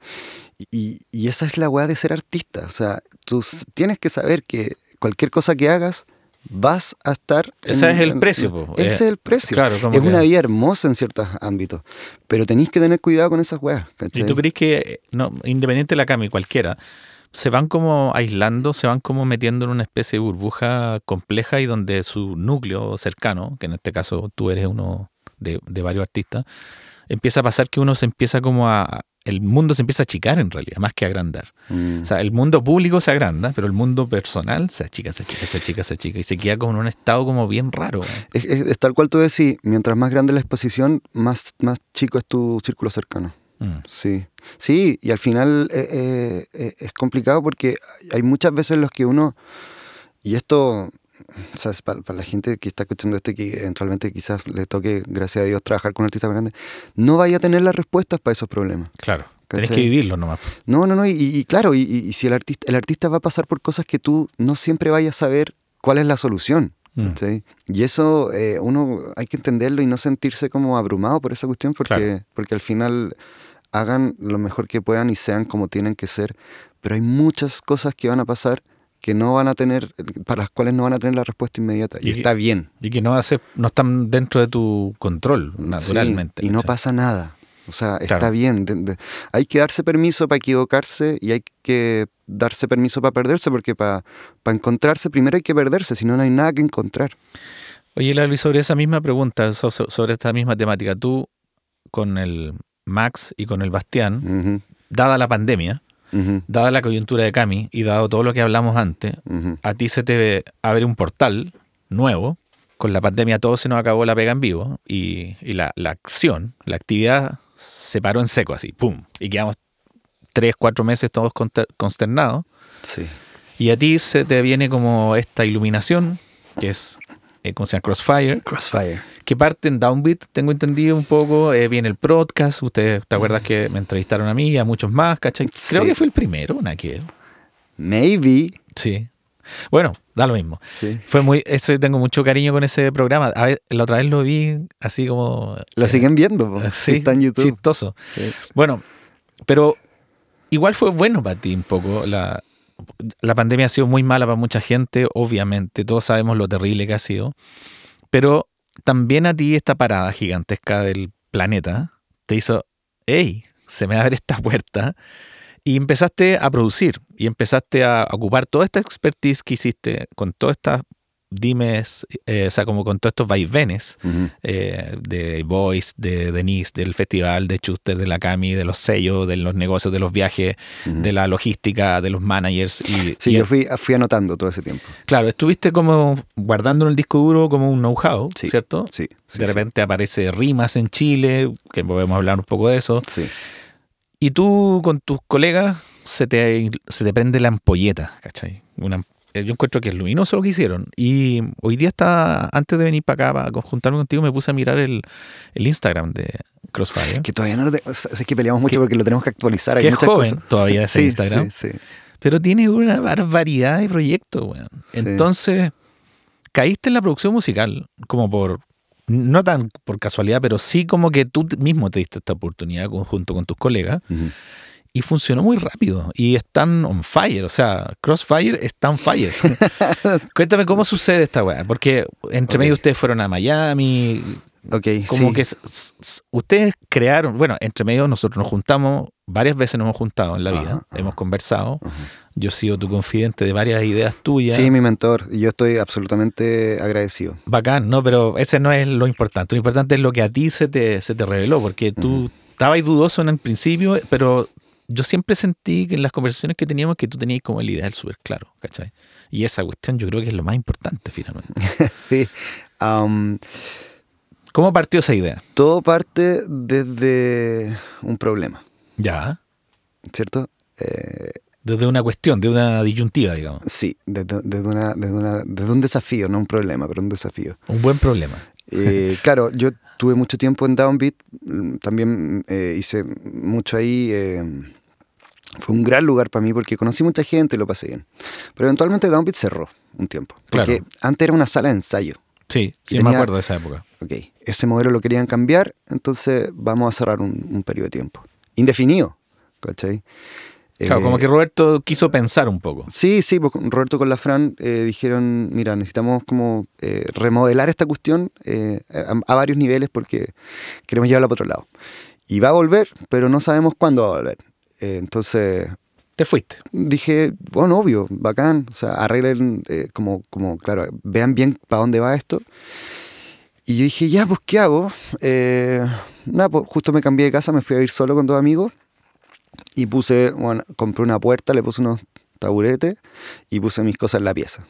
y, y esa es la wea de ser artista. O sea, tú tienes que saber que cualquier cosa que hagas, vas a estar... Ese en- es el en- precio, po. Ese Eh, es el precio. claro, es que- una vida hermosa en ciertos ámbitos, pero tenéis que tener cuidado con esas weas. ¿cachai? ¿Y tú crees que, eh, no, independiente de la Cami, cualquiera, se van como aislando, se van como metiendo en una especie de burbuja compleja y donde su núcleo cercano, que en este caso tú eres uno de, de varios artistas, empieza a pasar que uno se empieza como a... El mundo se empieza a achicar en realidad, más que a agrandar. Mm. O sea, el mundo público se agranda, pero el mundo personal se achica, se achica, se achica, se achica y se queda como en un estado como bien raro. Es, es- es tal cual tú decís, mientras más grande la exposición, más, más chico es tu círculo cercano. Mm. Sí, sí, y al final eh, eh, eh, es complicado porque hay muchas veces en los que uno, y esto, es para, la gente que está escuchando esto y que eventualmente quizás le toque, gracias a Dios, trabajar con artistas grandes, no vaya a tener las respuestas para esos problemas. Claro, tenés ¿Cachai? que vivirlo nomás. No, no, no, y, y claro, y, y- si el artista, el artista va a pasar por cosas que tú no siempre vayas a saber cuál es la solución. Mm. ¿cachai? Y eso eh, uno hay que entenderlo y no sentirse como abrumado por esa cuestión porque, Claro. porque al final hagan lo mejor que puedan y sean como tienen que ser. Pero hay muchas cosas que van a pasar que no van a tener, para las cuales no van a tener la respuesta inmediata. Y, Y- está bien. Y que no, hace, no están dentro de tu control, naturalmente. Sí, y no pasa nada. O sea, está bien. de- de- hay que darse permiso para equivocarse y hay que darse permiso para perderse, porque para encontrarse primero hay que perderse, si no, no hay nada que encontrar. Oye, Lalo, y sobre esa misma pregunta, so- so- sobre esta misma temática, tú con el Max y con el Bastián, dada la pandemia, dada la coyuntura de Cami y dado todo lo que hablamos antes, a ti se te abre un portal nuevo. Con la pandemia todo se nos acabó la pega en vivo y, y la, la acción, la actividad se paró en seco así, ¡pum! Y quedamos tres, cuatro meses todos conster- consternados. Sí. Y a ti se te viene como esta iluminación, que es, eh, ¿cómo se llama? Crossfire, Crossfire. que parte en Downbeat, tengo entendido un poco. eh, viene el podcast, ustedes, ¿te acuerdas que me entrevistaron a mí y a muchos más, ¿cachai? Creo Sí. que fue el primero, Naquiel. Maybe. Sí. Bueno, da lo mismo. Sí. Fue muy, eso tengo mucho cariño con ese programa. A ver, la otra vez lo vi así como. Lo eh, siguen viendo, po. sí, está en YouTube. chistoso. Sí. Bueno, pero igual fue bueno para ti un poco. La, la pandemia ha sido muy mala para mucha gente, obviamente. Todos sabemos lo terrible que ha sido. Pero también a ti esta parada gigantesca del planeta te hizo, hey, se me abre esta puerta. Y empezaste a producir y empezaste a ocupar toda esta expertise que hiciste con todas estas dimes, eh, o sea, como con todos estos vaivenes eh, de Voice, de Denise, del festival, de Chuster, de la Cami, de los sellos, de los negocios, de los viajes, de la logística, de los managers. Y, sí, yo fui, fui anotando todo ese tiempo. Claro, estuviste como guardando en el disco duro como un know-how, ¿cierto? Sí, De repente aparece Rimas en Chile, que podemos hablar un poco de eso. Sí. Y tú con tus colegas se te, se te prende la ampolleta, ¿cachai? Una yo encuentro que es luminoso lo que hicieron. Y hoy día está, antes de venir para acá, para juntarme contigo, me puse a mirar el, Instagram de Crossfire. Que todavía no lo tengo, es que peleamos mucho porque lo tenemos que actualizar. que es joven todavía ese Instagram. Sí, Pero tiene una barbaridad de proyectos, weón. Entonces, caíste en la producción musical, como por, no tan por casualidad, pero sí como que tú mismo te diste esta oportunidad junto con tus colegas y funcionó muy rápido y están on fire, o sea, Crossfire está on fire. Cuéntame cómo sucede esta weá, porque entre medio ustedes fueron a Miami. Ok, como que ustedes crearon, bueno, entre medio nosotros nos juntamos, varias veces nos hemos juntado en la vida, hemos conversado. Yo he sido tu confidente de varias ideas tuyas. Sí, mi mentor, y yo estoy absolutamente agradecido. Bacán, no, pero ese no es lo importante. Lo importante es lo que a ti se te, se te reveló, porque tú estabas dudoso en el principio, pero yo siempre sentí que en las conversaciones que teníamos que tú tenías como el ideal súper claro, ¿cachai? Y esa cuestión yo creo que es lo más importante finalmente. sí. ¿Cómo partió esa idea? Todo parte desde un problema. Ya. ¿Cierto? Eh, desde una cuestión, de una disyuntiva, digamos. Sí, desde, una, desde, un desafío, no un problema, pero un desafío. Un buen problema. Eh, claro, yo tuve mucho tiempo en Downbeat, también eh, hice mucho ahí fue un gran lugar para mí porque conocí mucha gente y lo pasé bien. Pero eventualmente Downbeat cerró un tiempo. Porque antes era una sala de ensayo. Sí, sí me acuerdo de esa época. Ok, ese modelo lo querían cambiar, entonces vamos a cerrar un, periodo de tiempo. Indefinido, ¿cachai? Claro, como eh, que Roberto quiso pensar un poco. Sí, sí, pues Roberto con la Fran eh, dijeron, mira, necesitamos como eh, remodelar esta cuestión a, a, varios niveles porque queremos llevarla para otro lado. Y va a volver, pero no sabemos cuándo va a volver. Eh, entonces... Te fuiste. Dije, bueno, obvio, bacán. O sea, arreglen, eh, como, como, claro, vean bien para dónde va esto. Y yo dije, ya, pues, ¿qué hago? Eh, nada, pues justo me cambié de casa, me fui a ir solo con dos amigos. Y puse, bueno, compré una puerta, le puse unos taburetes y puse mis cosas en la pieza.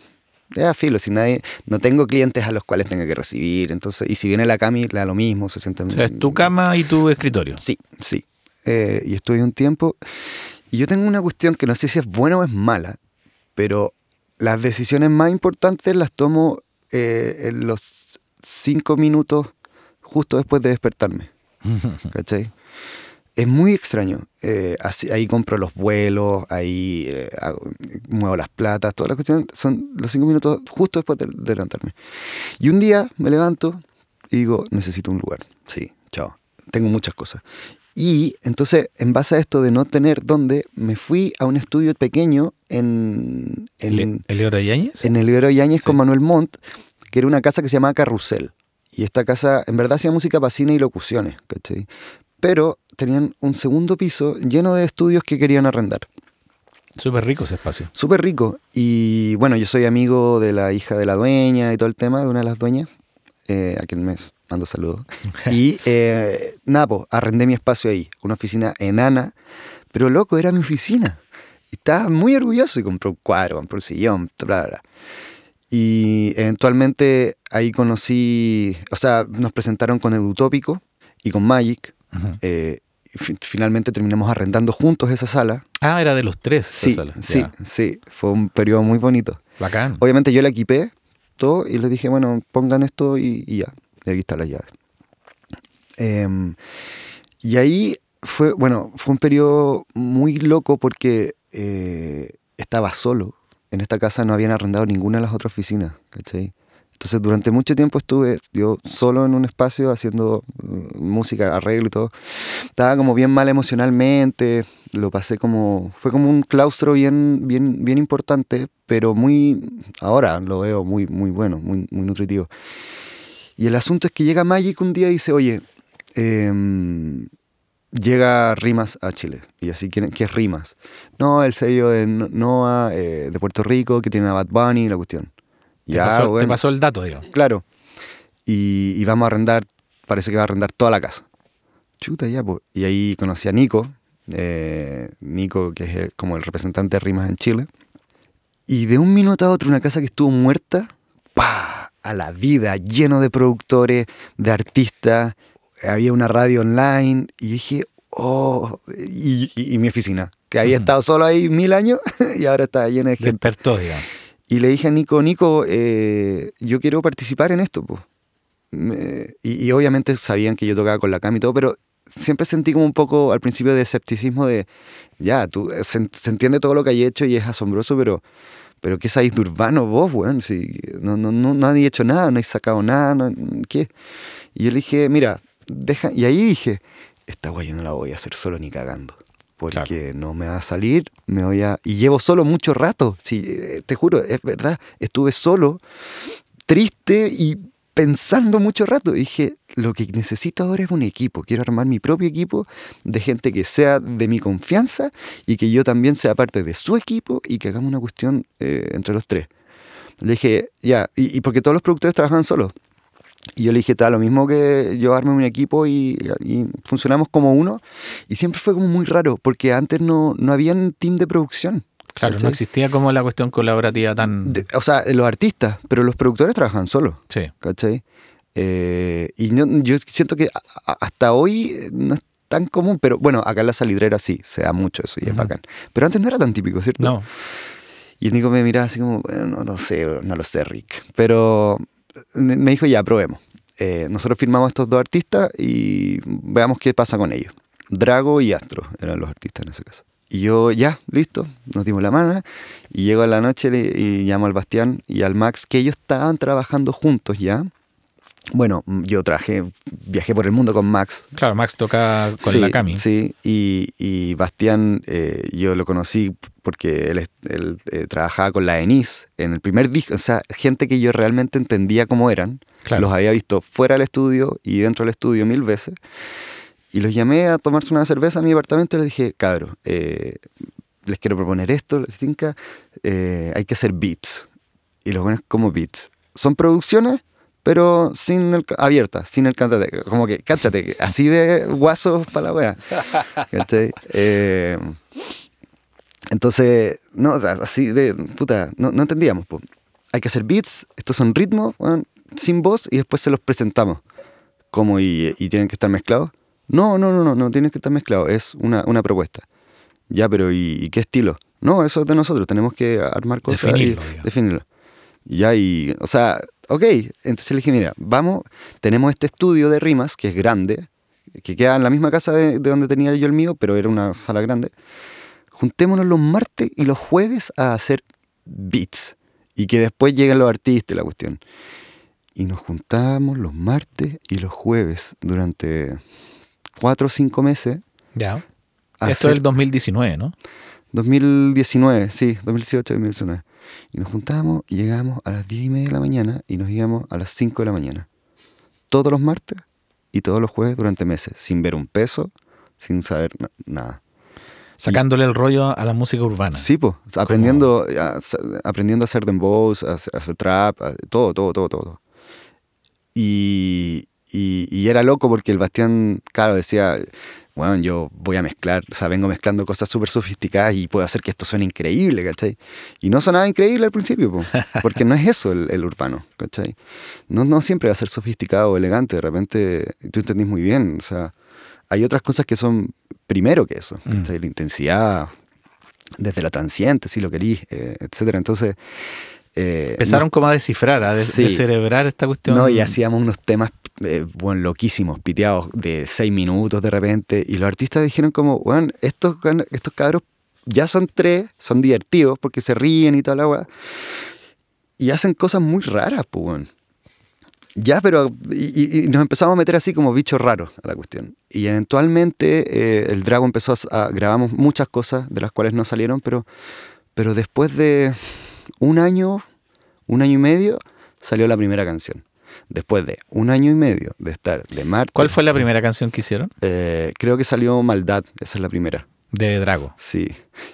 Ya, filo, si nadie, no tengo clientes a los cuales tenga que recibir, entonces, y si viene la Cami, le da lo mismo, se sienten... O sea, es tu cama y tu escritorio. Sí, sí. Eh, y estuve un tiempo. Y yo tengo una cuestión que no sé si es buena o es mala, pero las decisiones más importantes las tomo eh, en los cinco minutos justo después de despertarme. ¿Cachai? Es muy extraño. Eh, así, ahí compro los vuelos, ahí muevo las platas, todas las cuestiones. Son los cinco minutos justo después de, de, levantarme. Y un día me levanto y digo, necesito un lugar. Sí, chao. Tengo muchas cosas. Y entonces, en base a esto de no tener dónde, me fui a un estudio pequeño en... en ¿El Yáñez? En el Yáñez con Manuel Montt, que era una casa que se llamaba Carrusel. Y esta casa, en verdad, hacía música para cine y locuciones, ¿cachai? Pero tenían un segundo piso lleno de estudios que querían arrendar. Súper rico ese espacio. Súper rico. Y bueno, yo soy amigo de la hija de la dueña y todo el tema, de una de las dueñas, eh, a quien me mando saludos. y eh, pues, arrendé mi espacio ahí, una oficina enana, pero loco, era mi oficina. Y estaba muy orgulloso y compré un cuadro, compré un sillón, bla, bla, Y eventualmente ahí conocí, o sea, nos presentaron con el Utópico y con Magic. Eh, finalmente terminamos arrendando juntos esa sala. Ah, era de los tres. Sí, sala. sí, sí. Fue un periodo muy bonito. Bacán. Obviamente yo la equipé todo y les dije, bueno, pongan esto y ya y aquí está la llave. Em, y ahí fue, bueno, fue un periodo muy loco porque eh, estaba solo. En esta casa no habían arrendado ninguna de las otras oficinas, ¿cachai? Entonces durante mucho tiempo estuve yo solo en un espacio haciendo mm, música, arreglo y todo. Estaba como bien mal emocionalmente, lo pasé como, fue como un claustro bien, bien, bien importante, pero muy, ahora lo veo muy, muy bueno, muy, muy nutritivo. Y el asunto es que llega Magic un día y dice, oye, em, llega Rimas a Chile. Y así, ¿qué, es Rimas? No, el sello de Noah, eh, de Puerto Rico, que tiene a Bad Bunny, la cuestión. Te, ya, pasó, te pasó el dato, digamos. Claro. Y, y, vamos a arrendar, parece que va a arrendar toda la casa. Chuta, ya, pues. Y ahí conocí a Nico, eh, Nico, que es como el representante de Rimas en Chile. Y de un minuto a otro, una casa que estuvo muerta, ¡pa! A la vida, lleno de productores, de artistas. Había una radio online y dije, oh, y, mi oficina, que había estado solo ahí mil años y ahora está llena de gente. Despertó, digamos. Y le dije a Nico, Nico, eh, yo quiero participar en esto. Pues. y, y, obviamente sabían que yo tocaba con la cam y todo, pero siempre sentí como un poco al principio de escepticismo de, ya, tú, se, entiende todo lo que hay hecho y es asombroso, pero, pero ¿qué sabéis de urbano vos, weón? Si no, no, no, no habéis hecho nada, no habéis sacado nada, ¿qué? Y yo le dije, mira, deja, y ahí dije, esta weá yo no la voy a hacer solo ni cagando. Porque no me va a salir, me voy a... Y llevo solo mucho rato, sí, eh, te juro, es verdad, estuve solo, triste y pensando mucho rato. dije, lo que necesito ahora es un equipo. Quiero armar mi propio equipo de gente que sea de mi confianza y que yo también sea parte de su equipo y que hagamos una cuestión eh, entre los tres. Le dije, ya, y, porque todos los productores trabajan solos. Y yo le dije, tal, lo mismo que yo arme un equipo y, funcionamos como uno. Y siempre fue como muy raro, porque antes no, no había un team de producción. Claro, no existía como la cuestión colaborativa tan... o sea, los artistas, pero los productores trabajan solos. Sí. ¿Cachai? Eh, y yo siento que hasta hoy no es tan común, pero bueno, acá en la salidrera sí, se da mucho eso y es bacán. Pero antes no era tan típico, ¿cierto? No. Y el Nico me miraba así como, bueno, no, no sé, no lo sé, Rick. Pero me dijo, ya, probemos. Eh, nosotros firmamos a estos dos artistas y veamos qué pasa con ellos. Drago y Astro eran los artistas en ese caso. Y yo, ya, listo, nos dimos la mano. Y llego a la noche y llamo al Bastián y al Max, que ellos estaban trabajando juntos ya. Bueno, yo trabajé, viajé por el mundo con Max. Claro, Max toca con la Cami. Sí, y, y Bastián, eh, yo lo conocí porque él, él eh, trabajaba con la ENIS en el primer disco. O sea, gente que yo realmente entendía cómo eran. Los había visto fuera del estudio y dentro del estudio mil veces. Y los llamé a tomarse una cerveza a mi apartamento y les dije, cabros, eh, les quiero proponer esto, les tinca, eh, hay que hacer beats. Y los buenos como beats. Son producciones, pero sin el, abiertas, sin el cantante. Como que, cáchate, así de guasos para la wea. Eh, entonces, no, así de, puta, no, no entendíamos. Hay que hacer beats, estos son ritmos, sin voz, y después se los presentamos. Como y, y tienen que estar mezclados. No, no, no, no, no tienes que estar mezclado, es una, una propuesta. Ya, pero ¿y, qué estilo? No, eso es de nosotros, tenemos que armar cosas definirlo, y definirlo. Ya, y, o sea, ok, entonces le dije, mira, vamos, tenemos este estudio de rimas, que es grande, que queda en la misma casa de, donde tenía yo el mío, pero era una sala grande. Juntémonos los martes y los jueves a hacer beats y que después lleguen los artistas la cuestión. Y nos juntábamos los martes y los jueves durante cuatro o cinco meses. Ya. Esto es el 2019, ¿no? 2019, sí, 2018, 2019. Y nos juntábamos y llegábamos a las 10 y media de la mañana y nos íbamos a las 5 de la mañana. Todos los martes y todos los jueves durante meses, sin ver un peso, sin saber nada. Sacándole el rollo a la música urbana. Sí, pues, aprendiendo, a, aprendiendo a hacer dembows, a hacer trap, todo, todo, todo, todo. Y, y, era loco porque el Bastián, claro, decía, bueno, yo voy a mezclar, o sea, vengo mezclando cosas súper sofisticadas y puedo hacer que esto suene increíble, ¿cachai? Y no sonaba increíble al principio, porque no es eso el, urbano, ¿cachai? No, no siempre va a ser sofisticado o elegante, de repente tú entendís muy bien, o sea, hay otras cosas que son primero que eso, mm. La intensidad, desde la transiente, si lo querís, eh, etcétera. Entonces... Eh, Empezaron como a descifrar, a descerebrar esta cuestión. No, y hacíamos unos temas eh, bueno, loquísimos, piteados de seis minutos de repente, y los artistas dijeron como, bueno, estos, estos cabros ya son tres, son divertidos porque se ríen y toda la weá, y hacen cosas muy raras, pues. Ya, pero y, nos empezamos a meter así como bichos raros a la cuestión. Y eventualmente eh, el Drago empezó a, a, grabamos muchas cosas de las cuales no salieron, pero, pero después de un año, un año y medio, salió la primera canción. Después de un año y medio de estar de Marte. ¿Cuál fue la primera canción que hicieron? Eh, creo que salió Maldad, esa es la primera. De Drago. Sí.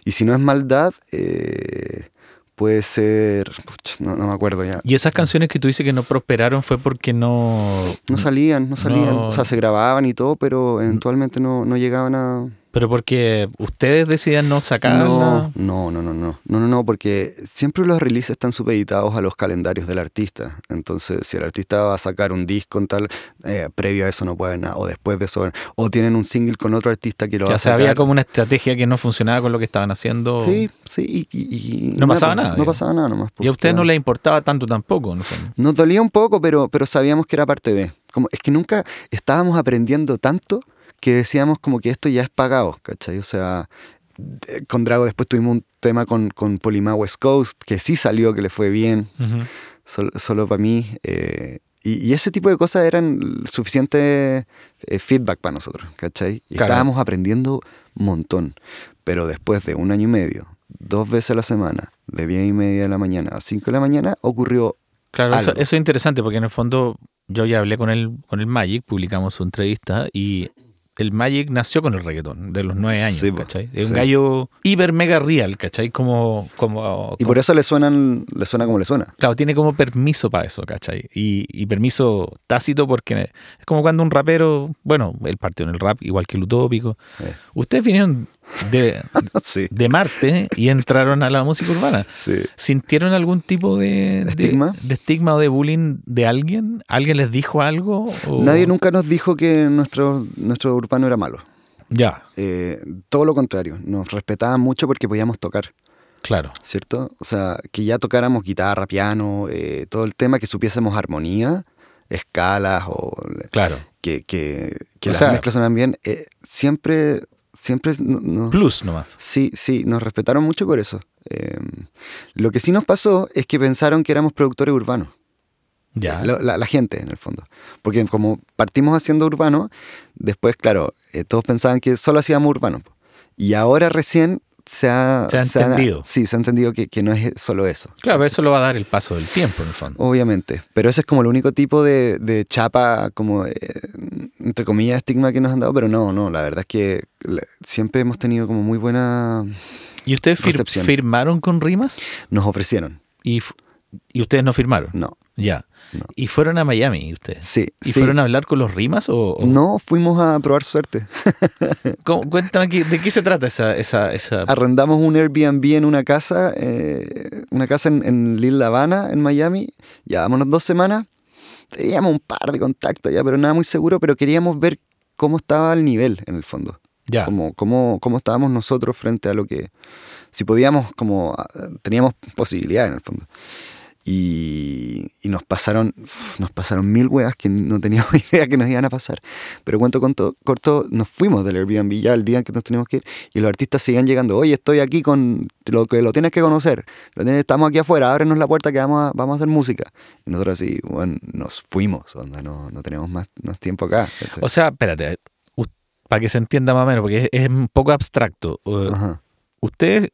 Y si no es Maldad, eh, puede ser. puch, no, no me acuerdo ya. ¿Y esas canciones que tú dices que no prosperaron fue porque no. No salían, no salían. No. O sea, se grababan y todo, pero eventualmente no, no llegaban a. Pero porque ustedes decidían no sacarla. No, no, no, no, no, no, no, no, porque siempre los releases están supeditados a los calendarios del artista. Entonces, si el artista va a sacar un disco en tal, eh, previo a eso no puede haber nada, o después de eso, o tienen un single con otro artista que lo va Ya a se sacar. había como una estrategia que no funcionaba con lo que estaban haciendo. Sí, sí, y, y- y- No pasaba nada, No digamos. pasaba nada nomás. Y a ustedes no les importaba tanto tampoco, ¿no? sé. Nos dolía un poco, pero, pero sabíamos que era parte de. Como, es que nunca estábamos aprendiendo tanto que decíamos como que esto ya es pagado, ¿cachai? O sea, con Drago después tuvimos un tema con, con Polima West Coast, que sí salió, que le fue bien, Ujú. sol- solo para mí. eh, y, y ese tipo de cosas eran suficiente eh, feedback para nosotros, ¿cachai? Y Claro. estábamos aprendiendo un montón. Pero después de un año y medio, dos veces a la semana, de 10 y media de la mañana a 5 de la mañana, ocurrió Claro, eso, algo. eso es interesante porque en el fondo yo ya hablé con el, con el Magic, publicamos su entrevista y el Magic nació con el reggaetón de los nueve años, Sí, ¿cachai? Es un gallo hiper mega real, ¿cachai? Como, como, Y por eso le suenan, le suena como le suena. Claro, tiene como permiso para eso, ¿cachai? Y, y permiso tácito porque es como cuando un rapero, bueno, él partió en el rap igual que el utópico. Eh. Ustedes vinieron de, Sí. de Marte y entraron a la música urbana. Sí. ¿Sintieron algún tipo de, de- ¿Estigma? de estigma o de bullying de alguien? ¿Alguien les dijo algo? o- Nadie nunca nos dijo que nuestro, nuestro urbano era malo. Ya, Eh, todo lo contrario, nos respetaban mucho porque podíamos tocar, claro. ¿cierto? O sea, que ya tocáramos guitarra, piano, eh, todo el tema, que supiésemos armonía, escalas o Claro. que, que, que las sea- mezclas sonan bien. eh, siempre, siempre, no- no- Plus nomás. sí, sí, nos respetaron mucho por eso. Eh, lo que sí nos pasó es que pensaron que éramos productores urbanos. Ya. La, la- la gente, en el fondo. Porque como partimos haciendo urbano, después, claro, eh, todos pensaban que solo hacíamos urbano. Y ahora recién se ha, Se ha entendido. sí, se ha entendido que, que no es solo eso. Claro, pero eso lo va a dar el paso del tiempo, en el fondo. Obviamente. Pero ese es como el único tipo de, de chapa, como, eh, entre comillas, estigma que nos han dado. Pero no, no, la verdad es que siempre hemos tenido como muy buena... ¿Y ustedes fir- Recepción. firmaron con rimas? Nos ofrecieron. Y, y ustedes no firmaron. No, Ya. No. ¿Y fueron a Miami ustedes? sí. ¿Y sí. fueron a hablar con los rimas? O, o- No, fuimos a probar suerte. Cuéntame de qué se trata esa... esa, esa... arrendamos un Airbnb en una casa, eh, una casa en, en Lil La Habana, en Miami. Llevábamos dos semanas. Teníamos un par de contactos ya, pero nada muy seguro, pero queríamos ver cómo estaba el nivel en el fondo. ya. Cómo, cómo, cómo estábamos nosotros frente a lo que... Si podíamos, como... ah, Teníamos posibilidades en el fondo. Y, y nos pasaron nos pasaron mil weas que no teníamos idea que nos iban a pasar. Pero cuento corto, corto, nos fuimos del Airbnb ya el día en que nos teníamos que ir y los artistas seguían llegando. Oye, estoy aquí con lo que lo tienes que conocer. Lo tienes- estamos aquí afuera, ábrenos la puerta que vamos a, vamos a hacer música. Y nosotros así, bueno, nos fuimos, onda, no, no tenemos más, más tiempo acá. ¿cachai? O sea, espérate, para que se entienda más o menos, porque es, es un poco abstracto. Uh, Ustedes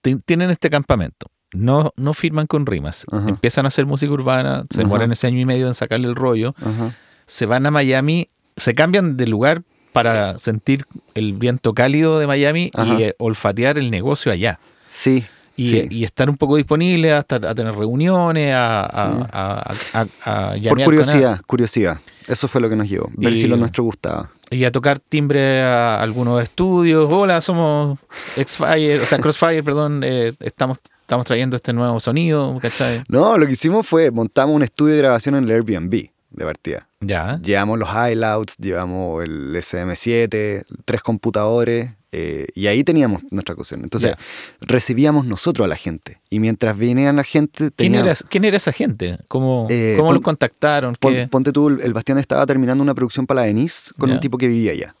ti- tienen este campamento, no, no firman con rimas, Ajá. empiezan a hacer música urbana, se Ajá. demoran ese año y medio en sacarle el rollo, ajá. se van a Miami, se cambian de lugar para sentir el viento cálido de Miami y eh, olfatear el negocio allá. Sí. Y, sí. y estar un poco disponible hasta a tener reuniones, a, a, Sí. a- a- a- a Por con curiosidad, curiosidad. Eso fue lo que nos llevó. Ver Y- si lo nuestro gustaba. y a tocar timbre a algunos estudios. Hola, somos Xfire, o sea, Crossfire, perdón, eh, estamos, estamos trayendo este nuevo sonido, ¿cachai? No, lo que hicimos fue montamos un estudio de grabación en el Airbnb de partida. Ya. Llevamos los highlights, llevamos el SM7, tres computadores, eh, y ahí teníamos nuestra cuestión. Entonces, Ya. recibíamos nosotros a la gente. Y mientras venían la gente, ¿Quién era, ¿Quién era esa gente? ¿Cómo, Eh, cómo pon- los contactaron? pon- ¿Qué? ponte tú, el Bastián estaba terminando una producción para la Denise con Ya. un tipo que vivía allá.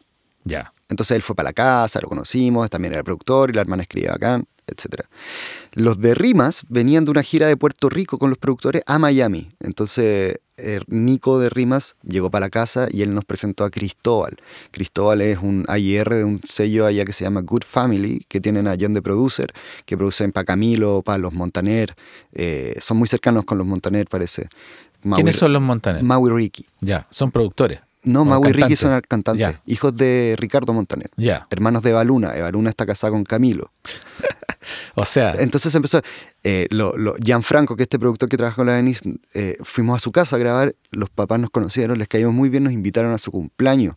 Ya. Entonces él fue para la casa, lo conocimos, también era productor y la hermana escribía bacán, etc. Los de Rimas venían de una gira de Puerto Rico con los productores a Miami. Entonces eh, Nico de Rimas llegó para la casa y él nos presentó a Cristóbal. Cristóbal es un AIR de un sello allá que se llama Good Family, que tienen a John de Producer, que producen para Camilo, para los Montaner. Eh, son muy cercanos con los Montaner, parece. ¿Quiénes son los Montaner? Maui Ricky. Ya, son productores. No, Maui y Ricky son cantantes, hijos de Ricardo Montaner, hermanos de Evaluna. Evaluna está casada con Camilo. o sea. Entonces empezó. Eh, lo, Gianfranco, que es este productor que trabaja con la Denise, eh, fuimos a su casa a grabar. Los papás nos conocieron, les caímos muy bien, nos invitaron a su cumpleaños,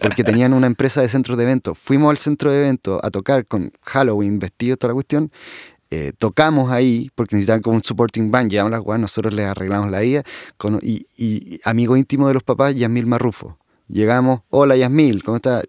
porque tenían una empresa de centro de eventos. Fuimos al centro de eventos a tocar con Halloween, vestidos, toda la cuestión. Eh, tocamos ahí porque necesitaban como un supporting band, llevamos las guas, nosotros les arreglamos la vida, con, y, amigo íntimo de los papás, Yasmil Marrufo. Llegamos, hola Yasmil, ¿cómo estás?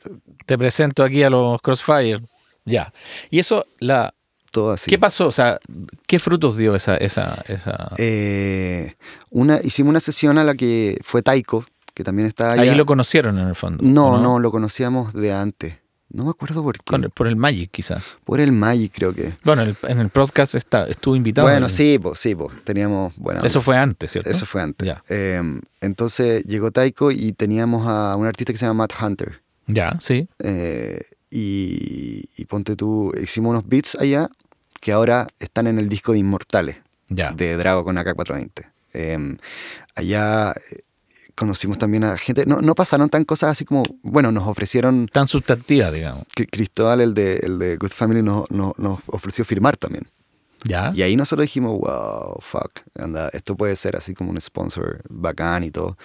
Te presento aquí a los Crossfire. Ya. Y eso, la... Todo así. ¿Qué pasó? O sea, ¿qué frutos dio esa... esa, esa... Eh, una, hicimos una sesión a la que fue Taiko, que también estaba Ahí lo conocieron en el fondo. no, no, lo conocíamos de antes. No me acuerdo por qué. por el Magic, quizás. Por el Magic, creo que. Bueno, en el podcast está, estuvo invitado. Bueno, sí, pues, sí, pues. Teníamos. Bueno, Eso fue antes, ¿cierto? Eso fue antes. Em, entonces llegó Taiko y teníamos a un artista que se llama Matt Hunter. Ya, sí. Eh, y, ponte tú, hicimos unos beats allá que ahora están en el disco de Inmortales. Ya. De Drago con AK420. Em, allá conocimos también a gente, no, no pasaron tan cosas así como, bueno, nos ofrecieron... Tan sustantivas, digamos. Cristóbal, el de, el de Good Family, nos, nos, ofreció firmar también. ¿Ya? Y ahí nosotros dijimos, wow, fuck, anda, esto puede ser así como un sponsor bacán y todo.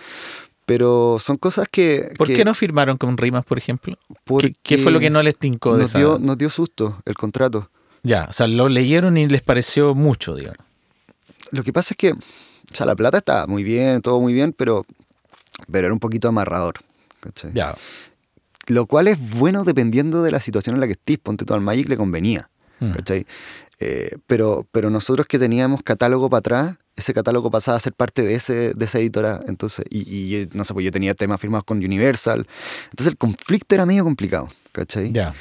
Pero son cosas que... ¿Por qué no firmaron con Rimas, por ejemplo? ¿Qué, ¿Qué, fue lo que no les tincó de nos dio, nos dio susto el contrato. Ya, o sea, lo leyeron y les pareció mucho, digamos. Lo que pasa es que, o sea, la plata está muy bien, todo muy bien, pero pero era un poquito amarrador. ¿cachai? Ya. Lo cual es bueno dependiendo de la situación en la que estés. Ponte tú al Magic le convenía. Mm. ¿cachai? Eh, pero, pero nosotros que teníamos catálogo para atrás, ese catálogo pasaba a ser parte de, ese, de esa editora. Entonces, y, y, no sé, pues yo tenía temas firmados con Universal. Entonces el conflicto era medio complicado. ¿cachai? Ya.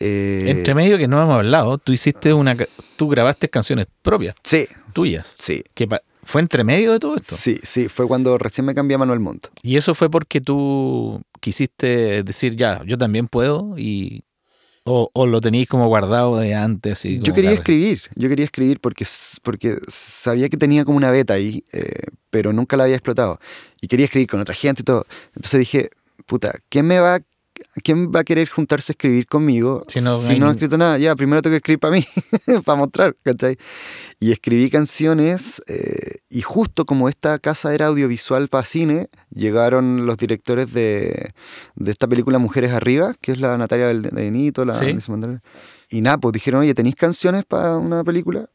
Eh, Entre medio que no hemos hablado, tú hiciste una. Tú grabaste canciones propias. Sí. Tuyas. Sí. Que ¿Fue entre medio de todo esto? Sí, sí, fue cuando recién me cambié a Manuel Montt. ¿Y eso fue porque tú quisiste decir, ya, yo también puedo? y ¿O, lo teníais como guardado de antes? yo quería escribir, yo quería escribir porque, porque sabía que tenía como una beta ahí, eh, pero nunca la había explotado. Y quería escribir con otra gente y todo. Entonces dije, puta, ¿quién me va ¿quién va a querer juntarse a escribir conmigo si no, si no he escrito nada? Ya, primero tengo que escribir para mí, para mostrar, ¿cachai? Y escribí canciones eh, y justo como esta casa era audiovisual para cine, llegaron los directores de, de esta película Mujeres Arriba, que es la Natalia Benito, la ¿Sí? Y nada, pues dijeron, oye, ¿tenéis canciones para una película?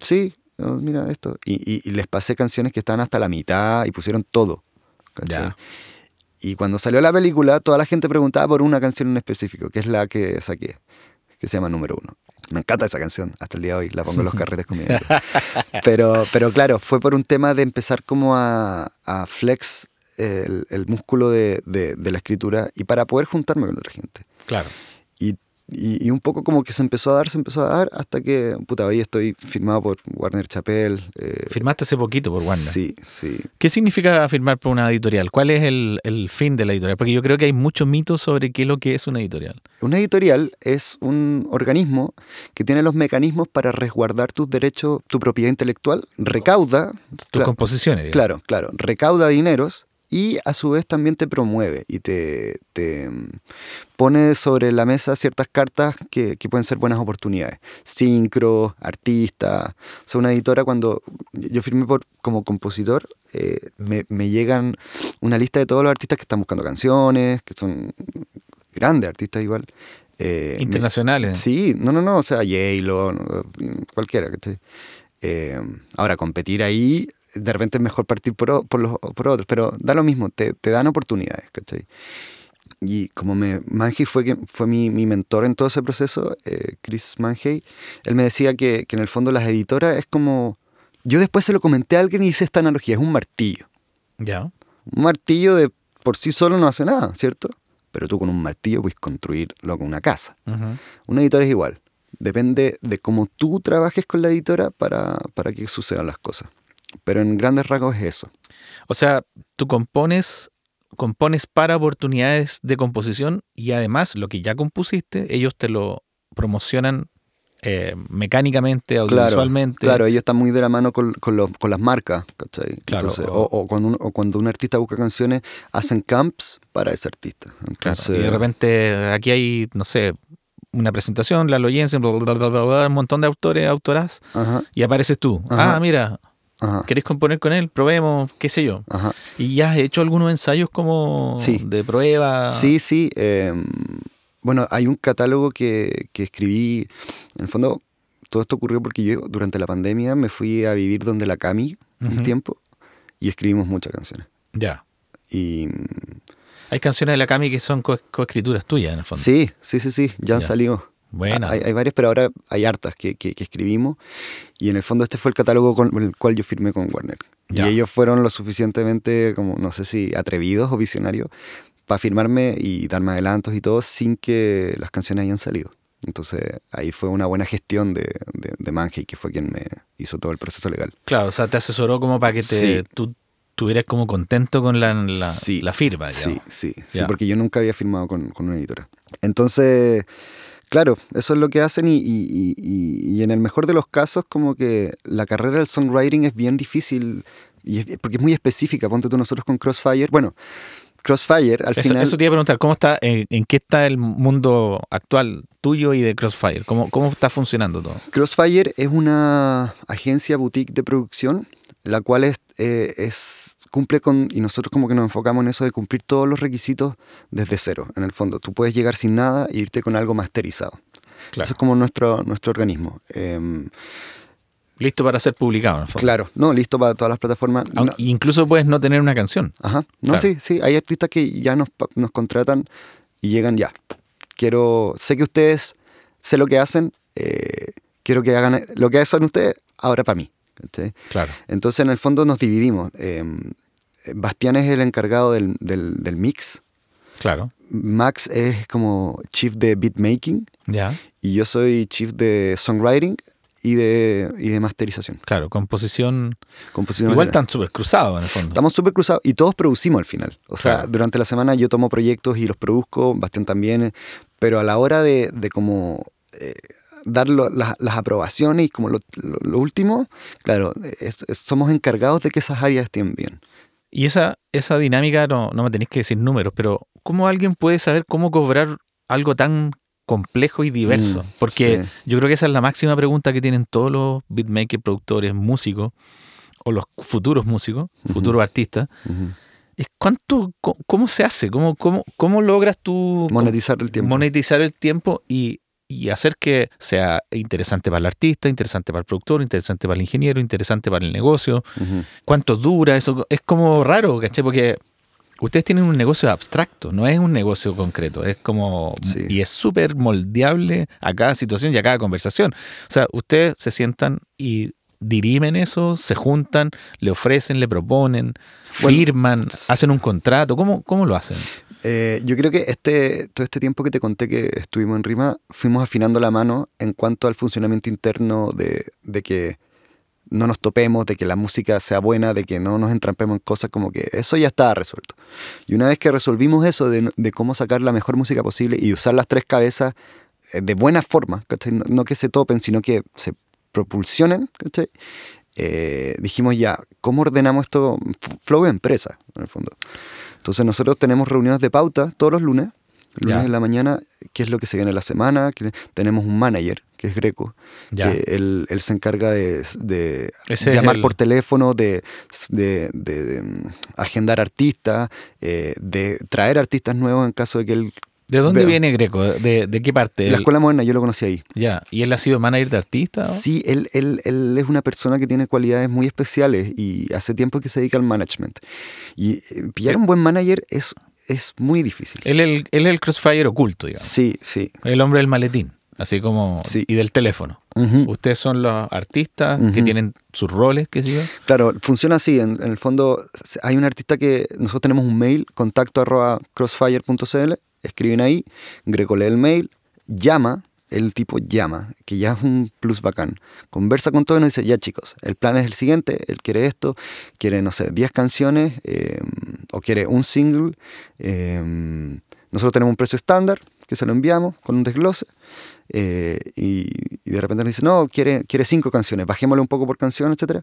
Sí, oh, mira esto. Y, y, les pasé canciones que estaban hasta la mitad y pusieron todo. ¿cachai? Y cuando salió la película, toda la gente preguntaba por una canción en específico, que es la que saqué, que se llama Número Uno. Me encanta esa canción, hasta el día de hoy, la pongo en los carretes conmigo. Pero, pero claro, fue por un tema de empezar como a, a flex el, el músculo de, de, de, la escritura y para poder juntarme con otra gente. Claro. Y y, un poco como que se empezó a dar, se empezó a dar, hasta que, puta, hoy estoy firmado por Warner Chappell. Eh, ¿Firmaste hace poquito por Warner? Sí, sí. ¿Qué significa firmar por una editorial? ¿Cuál es el, el, fin de la editorial? Porque yo creo que hay muchos mitos sobre qué es lo que es una editorial. Una editorial es un organismo que tiene los mecanismos para resguardar tus derechos, tu propiedad intelectual, recauda... Tus composiciones. Digamos. Claro, claro. Recauda dineros y a su vez también te promueve y te, te mm, pone sobre la mesa ciertas cartas que, que, pueden ser buenas oportunidades. Sincro, artista. O sea, una editora cuando yo firmé por, como compositor, eh, me, me, llegan una lista de todos los artistas que están buscando canciones, que son grandes artistas igual. Eh, Internacionales. sí, no, no, no, o sea, J-Lo, cualquiera. Eh, ahora, competir ahí de repente es mejor partir por, por, los, por otros, pero da lo mismo, te, te dan oportunidades, ¿cachai? Y como me, fue, que, fue mi, mi mentor en todo ese proceso, eh, Chris Manhey, él me decía que, que en el fondo las editoras es como... Yo después se lo comenté a alguien y hice esta analogía, es un martillo. Ya. Un martillo de por sí solo no hace nada, ¿cierto? Pero tú con un martillo puedes construirlo con una casa. Una editora es igual. Depende de cómo tú trabajes con la editora para, para que sucedan las cosas. Pero en grandes rasgos es eso. O sea, tú compones, compones para oportunidades de composición y además lo que ya compusiste, ellos te lo promocionan eh, mecánicamente, audiovisualmente. Claro, ellos están muy de la mano con, las marcas, ¿cachai? Claro. o, cuando un, artista busca canciones, hacen camps para ese artista. y de repente aquí hay, no sé, una presentación, la Jensen, un montón de autores, autoras, y apareces tú. Ah, mira, ¿querés componer con él? Probemos, qué sé yo. ¿Y ya has hecho algunos ensayos como de prueba? Sí, sí. Em, bueno, hay un catálogo que, escribí, en el fondo, todo esto ocurrió porque yo durante la pandemia me fui a vivir donde la Cami un tiempo y escribimos muchas canciones. Ya. Y... Hay canciones de la Cami que son coescrituras tuyas, en el fondo. Sí, sí, sí, sí, ya, salió. Bueno. Hay, varias, pero ahora hay hartas que, escribimos. Y en el fondo este fue el catálogo con el cual yo firmé con Warner. Y ellos fueron lo suficientemente, como no sé si atrevidos o visionarios, para firmarme y darme adelantos y todo sin que las canciones hayan salido. Entonces ahí fue una buena gestión de, de, que fue quien me hizo todo el proceso legal. Claro, o sea, te asesoró como para que te, tú estuvieras como contento con la, la, firma. Sí, sí, sí, porque yo nunca había firmado con, con, una editora. Entonces, claro, eso es lo que hacen y, y, y, y, en el mejor de los casos como que la carrera del songwriting es bien difícil y porque es muy específica. Ponte tú nosotros con Crossfire. Bueno, Crossfire, al final. Eso te iba a preguntar, ¿cómo está, en, qué está el mundo actual tuyo y de Crossfire? ¿Cómo, ¿Cómo está funcionando todo? Crossfire es una agencia boutique de producción, la cual es, eh, es cumple con, y nosotros como que nos enfocamos en eso de cumplir todos los requisitos desde cero, en el fondo. Tú puedes llegar sin nada e irte con algo masterizado. Eso es como nuestro, nuestro organismo. Em, Listo para ser publicado, Claro, no, listo para todas las plataformas. Incluso puedes no tener una canción. Ajá. No, sí, sí. Hay artistas que ya nos, nos contratan y llegan ya. Quiero, sé que ustedes, sé lo que hacen, eh, quiero que hagan lo que hacen ustedes ahora para mí. Claro. Entonces, en el fondo nos dividimos. Eh, Bastián es el encargado del, del, mix. Claro. Max es como chief de beatmaking. Ya. Y yo soy chief de songwriting y de, y de masterización. Claro, composición. composición Igual están súper cruzados en el fondo. Estamos súper cruzados y todos producimos al final. O sea, durante la semana yo tomo proyectos y los produzco, Bastián también, pero a la hora de, de como eh, dar las aprobaciones y como lo, último, claro, somos encargados de que esas áreas estén bien. Y esa, esa dinámica, no, no me tenéis que decir números, pero ¿cómo alguien puede saber cómo cobrar algo tan complejo y diverso. Mm, Porque yo creo que esa es la máxima pregunta que tienen todos los beatmakers, productores, músicos, o los futuros músicos, futuros artistas. Es cuánto, cómo, se hace, cómo, cómo, cómo logras tú monetizar el tiempo. Monetizar el tiempo y, hacer que sea interesante para el artista, interesante para el productor, interesante para el ingeniero, interesante para el negocio. ¿Cuánto dura? Eso es como raro, ¿caché? Porque ustedes tienen un negocio abstracto, no es un negocio concreto, es como y es súper moldeable a cada situación y a cada conversación. O sea, ustedes se sientan y dirimen eso, se juntan, le ofrecen, le proponen, firman, hacen un contrato, ¿cómo, cómo lo hacen? Eh, yo creo que este, todo este tiempo que te conté que estuvimos en Rima, fuimos afinando la mano en cuanto al funcionamiento interno de, de que no nos topemos, de que la música sea buena, de que no nos entrampemos en cosas como que eso ya está resuelto. Y una vez que resolvimos eso de, cómo sacar la mejor música posible y usar las tres cabezas eh, de buena forma, no, que se topen, sino que se propulsionen, eh, dijimos ya, ¿cómo ordenamos esto? Flow de empresa, en el fondo. Entonces nosotros tenemos reuniones de pauta todos los lunes, lunes en la mañana, qué es lo que se viene la semana, tenemos un manager que es Greco, que él, se encarga de, llamar por teléfono, de, mm, agendar artistas, eh, de traer artistas nuevos en caso de que él... ¿De dónde viene Greco? ¿De, qué parte? La Escuela Moderna, yo lo conocí ahí. Ya, ¿y él ha sido manager de artistas? Sí, él, él, él, es una persona que tiene cualidades muy especiales y hace tiempo que se dedica al management. Y eh, pillar un buen manager es, es muy difícil. Él, él, él es el crossfire oculto, digamos. Sí, sí. El hombre del maletín así como y del teléfono. Ustedes son los artistas que tienen sus roles, qué sé yo. Claro, funciona así. En, el fondo, hay un artista que nosotros tenemos un mail, contacto arroba crossfire.cl, escriben ahí, Greco lee el mail, llama el tipo llama, que ya es un plus bacán. Conversa con todo y nos dice, ya chicos, el plan es el siguiente, él quiere esto, quiere, no sé, 10 canciones eh, o quiere un single. eh, nosotros tenemos un precio estándar que se lo enviamos con un desglose. eh, y, y de repente nos dice, no, quiere, quiere cinco canciones, bajémosle un poco por canción, etc.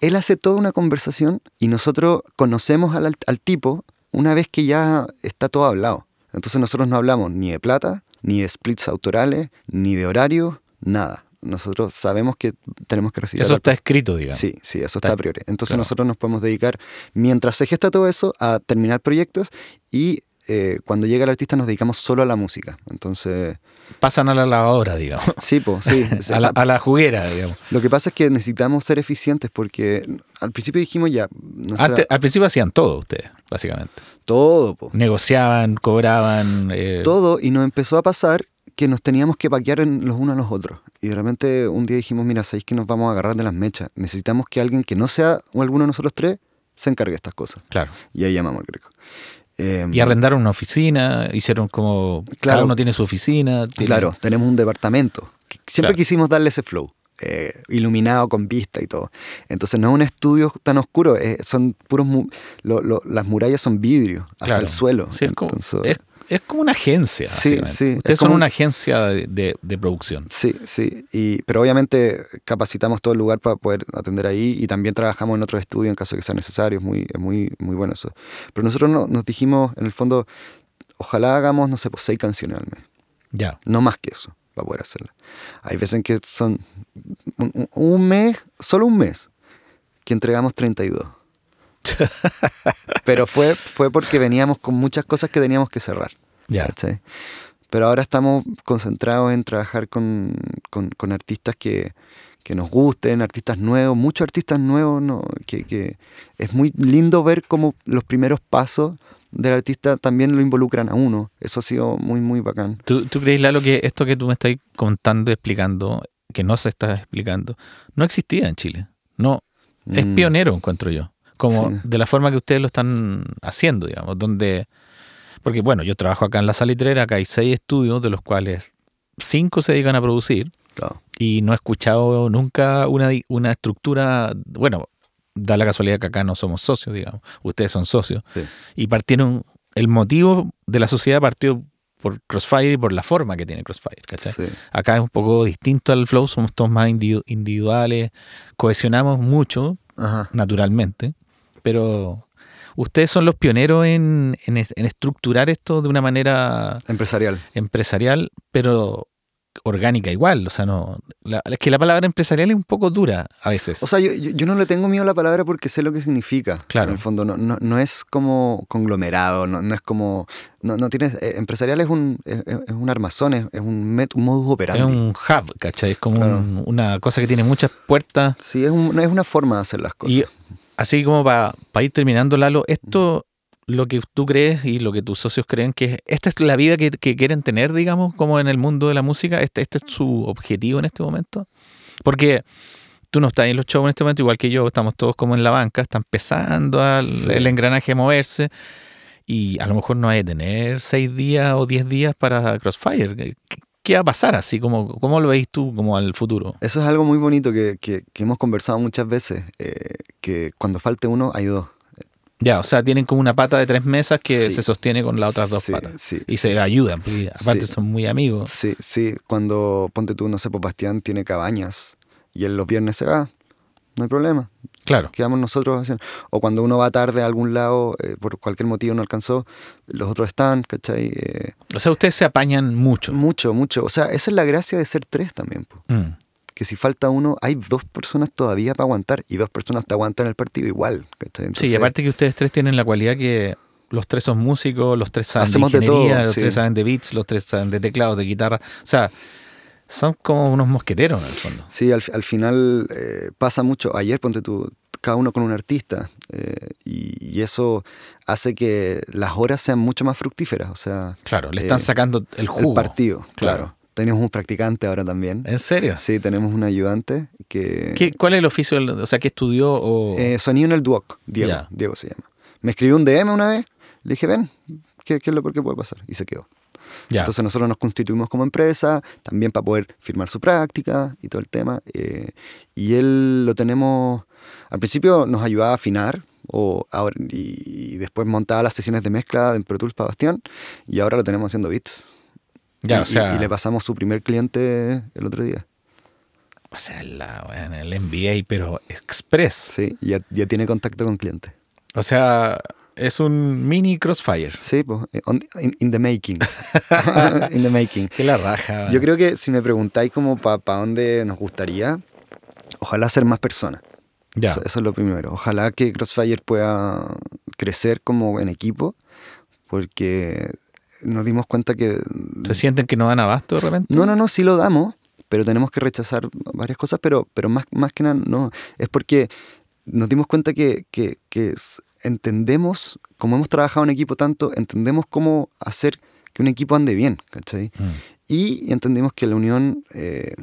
Él hace toda una conversación y nosotros conocemos al, al tipo una vez que ya está todo hablado. Entonces nosotros no hablamos ni de plata, ni de splits autorales, ni de horario, nada. Nosotros sabemos que tenemos que recibir. Eso está escrito, digamos. Sí, sí, eso Está- está a priori. Entonces claro. nosotros nos podemos dedicar, mientras se gesta todo eso, a terminar proyectos y eh, cuando llega el artista nos dedicamos solo a la música. Entonces, Pasan a la lavadora, digamos. sí, pues, sí. a, la, a la juguera, digamos. Lo que pasa es que necesitamos ser eficientes porque al principio dijimos ya, nuestra- Antes- al principio hacían todo ustedes, básicamente. todo, po, Negociaban, cobraban. eh, todo, y nos empezó a pasar que nos teníamos que paquear en los unos a los otros. Y de repente un día dijimos, mira, sabéis que nos vamos a agarrar de las mechas. Necesitamos que alguien que no sea alguno de nosotros tres se encargue de estas cosas. Claro. Y ahí llamamos al greco. Em, Y arrendaron una oficina, hicieron como. Cada Claro. uno tiene su oficina. tiene- Claro, tenemos un departamento. Siempre Claro. quisimos darle ese flow, eh, iluminado con vista y todo. Entonces no es un estudio tan oscuro, eh, son puros... mu- lo- lo- las murallas son vidrio, hasta Claro. el suelo. Sí, es, como, Entonces- es, es como una agencia. Sí, Ustedes es son una agencia de, de- producción. Sí, sí, y, pero obviamente capacitamos todo el lugar para poder atender ahí y también trabajamos en otros estudios en caso de que sea necesario, es muy, es muy, muy bueno eso. Pero nosotros no- nos dijimos, en el fondo, ojalá hagamos, no sé, pues seis canciones al mes, Ya. no más que eso, para poder hacerlas. Hay veces en que son un mes, solo un mes, que entregamos 32. Pero fue, fue porque veníamos con muchas cosas que teníamos que cerrar. Ya. ¿cachai? Pero ahora estamos concentrados en trabajar con, con- con artistas que, que nos gusten, artistas nuevos, muchos artistas nuevos, ¿no? que, que es muy lindo ver cómo los primeros pasos del artista también lo involucran a uno. Eso ha sido muy, muy bacán. ¿Tú, ¿Tú crees, Lalo, que esto que tú me estás contando, explicando, que no se está explicando, no existía en Chile? No. Es Mm. pionero, encuentro yo. Como Sí. de la forma que ustedes lo están haciendo, digamos, donde... Porque bueno, yo trabajo acá en La Salitrera, acá hay seis estudios, de los cuales cinco se dedican a producir, Claro. y no he escuchado nunca una, una estructura, bueno, da la casualidad que acá no somos socios, digamos, ustedes son socios, Sí. y partieron, el motivo de la sociedad partió por Crossfire y por la forma que tiene Crossfire, ¿cachai? Sí. Acá es un poco distinto al flow, somos todos más individu- individuales, cohesionamos mucho, Ajá. naturalmente, pero ustedes son los pioneros en, en es- en estructurar esto de una manera Empresarial. empresarial, pero orgánica igual. O sea, no. la- es que la palabra empresarial es un poco dura a veces. O sea, yo, yo, no le tengo miedo a la palabra porque sé lo que significa. Claro. En el fondo, no, no, no es como conglomerado, no, no es como. No, no tienes, eh, empresarial es un, es, es un armazón, es, es un, met- un modus es operandi. un hub, ¿cachai? Es como Claro. un- una cosa que tiene muchas puertas. Sí, es, un- es una forma de hacer las cosas. Y así como para ir terminando, Lalo, esto, lo que tú crees y lo que tus socios creen que es- esta es la vida que, que quieren tener, digamos, como en el mundo de la música, este, este es su objetivo en este momento. Porque tú no estás en los shows en este momento, igual que yo, estamos todos como en la banca, está empezando al- Sí. el engranaje a moverse. Y a lo mejor no hay que tener seis días o diez días para Crossfire. ¿Qué, va a pasar así? ¿Cómo, ¿Cómo lo veis tú como al futuro? Eso es algo muy bonito que, que- que hemos conversado muchas veces, eh, que cuando falte uno hay dos. Ya, o sea, tienen como una pata de tres mesas que Sí. se sostiene con las otras dos Sí, patas. sí, y se ayudan, porque aparte son muy amigos. Sí, sí, cuando ponte tú, no sé, pues Bastián tiene cabañas y él los viernes se va, no hay problema. Claro. quedamos nosotros haciendo. O cuando uno va tarde a algún lado, eh, por cualquier motivo no alcanzó, los otros están, ¿cachai? Eh, O sea, ustedes se apañan mucho. mucho, mucho. O sea, esa es la gracia de ser tres también. Mm. Que si falta uno, hay dos personas todavía para aguantar y dos personas te aguantan el partido igual. ¿cachai? sí, y aparte que ustedes tres tienen la cualidad que los tres son músicos, los tres saben Hacemos de de ingeniería, todo, los sí. tres saben de beats, los tres saben de teclados, de guitarra. O sea, son como unos mosqueteros en el fondo. Sí, al, al final eh, pasa mucho. Ayer ponte tú, cada uno con un artista eh, y, y eso hace que las horas sean mucho más fructíferas. O sea, Claro, le están Eh, sacando el jugo. el partido, Claro. claro. Tenemos un practicante ahora también. ¿En serio? Sí, tenemos un ayudante que... ¿Qué- ¿Cuál es el oficio? del- O sea, ¿qué estudió? O... Eh, sonido en el Duoc, Diego. Diego se llama. Me escribió un DM una vez, le dije, ven, ¿qué, qué es lo que puede pasar? Y se quedó. Entonces nosotros nos constituimos como empresa, también para poder firmar su práctica y todo el tema. Eh, y él lo tenemos, al principio nos ayudaba a afinar, o ahora, y, después montaba las sesiones de mezcla en Pro Tools para Bastión, y ahora lo tenemos haciendo beats. Ya, y, o sea, y, le pasamos su primer cliente el otro día. O sea, la, en el NBA, pero express. Sí, ya, ya tiene contacto con clientes. O sea, es un mini crossfire. Sí, pues, in, in, the making. in the making. Que la raja. Yo creo que si me preguntáis como para pa dónde nos gustaría, ojalá ser más personas. Ya. Eso, eso, es lo primero. Ojalá que Crossfire pueda crecer como en equipo, porque nos dimos cuenta que... ¿Se sienten que no dan abasto de repente? No, no, no, sí lo damos, pero tenemos que rechazar varias cosas, pero, pero más, más que nada no. Es porque nos dimos cuenta que, que, que entendemos, como hemos trabajado en equipo tanto, entendemos cómo hacer que un equipo ande bien, ¿cachai? Mm. Y entendemos que la unión... Eh,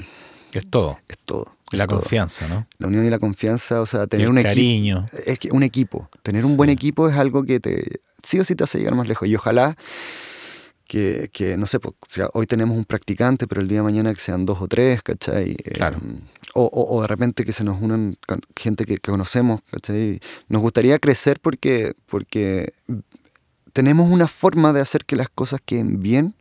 es todo. Es todo. La confianza. ¿no? La unión y la confianza, o sea, tener el un cariño. Es que un equipo. Tener un sí. buen equipo es algo que te sí o sí te hace llegar más lejos. Y ojalá que, que no sé, pues, o sea, hoy tenemos un practicante, pero el día de mañana que sean dos o tres, ¿cachai? Claro. Eh, o, o, o, de repente que se nos unan gente que, que, conocemos, ¿cachai? Nos gustaría crecer porque, porque tenemos una forma de hacer que las cosas queden bien,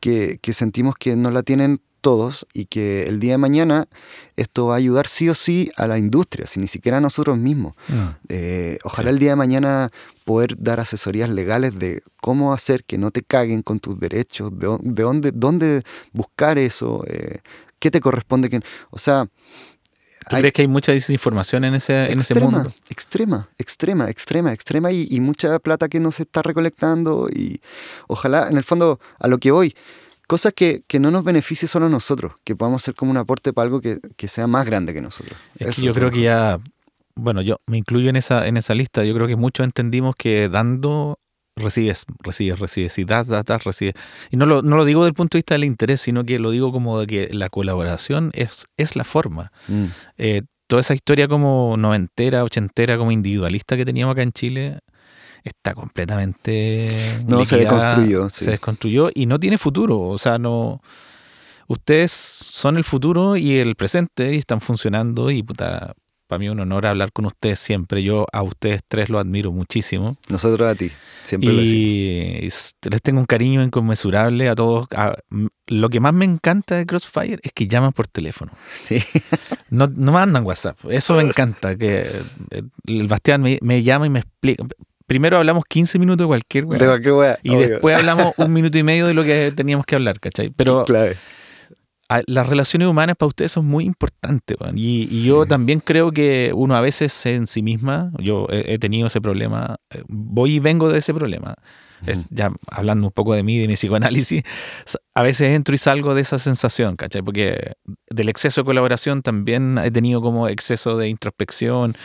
que, que sentimos que no la tienen todos y que el día de mañana esto va a ayudar sí o sí a la industria, si ni siquiera a nosotros mismos. Mm. Eh, ojalá sí. el día de mañana poder dar asesorías legales de cómo hacer que no te caguen con tus derechos, de, de dónde, dónde buscar eso, eh, qué te corresponde. Que, o sea... ¿Tú hay, crees que hay mucha desinformación en ese, extrema, en ese mundo? Extrema, extrema, extrema, extrema y, y mucha plata que no se está recolectando y ojalá, en el fondo, a lo que voy, cosas que, que, no nos beneficie solo a nosotros, que podamos ser como un aporte para algo que, que sea más grande que nosotros. Es que yo creo que ya, bueno, yo me incluyo en esa, en esa lista, yo creo que muchos entendimos que dando recibes, recibes, recibes, y das, das, das, recibes. Y no lo, no lo digo desde el punto de vista del interés, sino que lo digo como de que la colaboración es, es la forma. Mm. Eh, toda esa historia como noventera, ochentera, como individualista que teníamos acá en Chile, está completamente no liquidada, se desconstruyó sí. se desconstruyó y no tiene futuro. O sea no ustedes son el futuro y el presente y están funcionando y puta para mí un honor hablar con ustedes siempre. Yo a ustedes tres los admiro muchísimo. Nosotros a ti siempre y les tengo un cariño inconmensurable a todos. A, lo que más me encanta de Crossfire es que llaman por teléfono. Sí. no, no mandan WhatsApp. Eso me encanta que el Bastián me, me llama y me explica primero hablamos 15 minutos de cualquier weá. De cualquier weá. Y obvio. después hablamos un minuto y medio de lo que teníamos que hablar, ¿cachai? Pero clave. A, las relaciones humanas para ustedes son muy importantes, weón. Y, y yo también creo que uno a veces en sí misma, yo he, he tenido ese problema, eh, voy y vengo de ese problema. Es, ya hablando un poco de mí, de mi psicoanálisis, a veces entro y salgo de esa sensación, ¿cachai? Porque del exceso de colaboración también he tenido como exceso de introspección.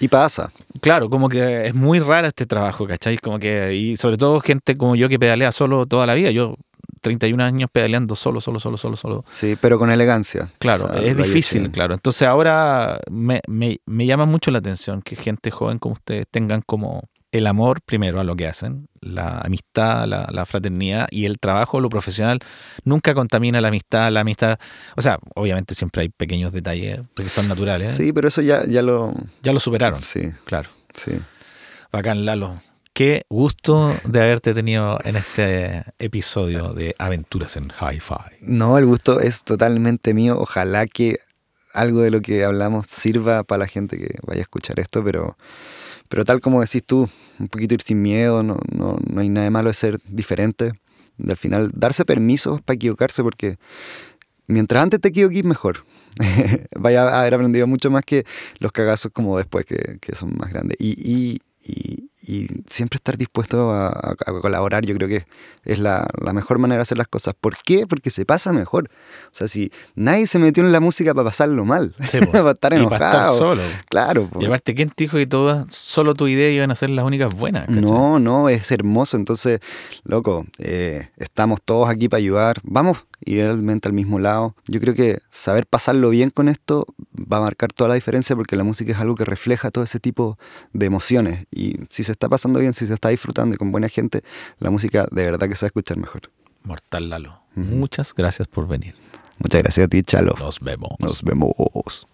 Y pasa. Claro, como que es muy raro este trabajo, ¿cachai? Como que, y sobre todo gente como yo que pedalea solo toda la vida. Yo 31 años pedaleando solo, solo, solo, solo, solo. Sí, pero con elegancia. Claro, o sea, es difícil, claro. Entonces ahora me, me, me llama mucho la atención que gente joven como ustedes tengan como el amor primero a lo que hacen, la amistad, la, la, fraternidad y el trabajo, lo profesional, nunca contamina la amistad, la amistad, o sea, obviamente siempre hay pequeños detalles que son naturales. ¿eh? Sí, pero eso ya, ya lo... Ya lo superaron. Sí. Claro. Sí. Bacán, Lalo. Qué gusto de haberte tenido en este episodio de Aventuras en Hi-Fi. No, el gusto es totalmente mío. Ojalá que algo de lo que hablamos sirva para la gente que vaya a escuchar esto, pero pero tal como decís tú, un poquito ir sin miedo, no, no, no hay nada de malo de ser diferente. De al final, darse permisos para equivocarse, porque mientras antes te equivoques, mejor. Vaya a haber aprendido mucho más que los cagazos como después, que, que son más grandes. Y, y, y, y, siempre estar dispuesto a, colaborar, yo creo que es la, la, mejor manera de hacer las cosas. ¿Por qué? Porque se pasa mejor. O sea, si nadie se metió en la música para pasarlo mal, sí, para estar enojado. Y para estar solo. Claro. Po. Y aparte, ¿quién te dijo que todas, solo tu idea iban a ser las únicas buenas? ¿cachai? No, no, es hermoso. Entonces, loco, eh, estamos todos aquí para ayudar. Vamos, idealmente al mismo lado. Yo creo que saber pasarlo bien con esto va a marcar toda la diferencia porque la música es algo que refleja todo ese tipo de emociones. Y si se está pasando bien, si se está disfrutando y con buena gente, la música de verdad que se va a escuchar mejor. Mortal Lalo. Muchas gracias por venir. Muchas gracias a ti, Chalo. Nos vemos. Nos vemos.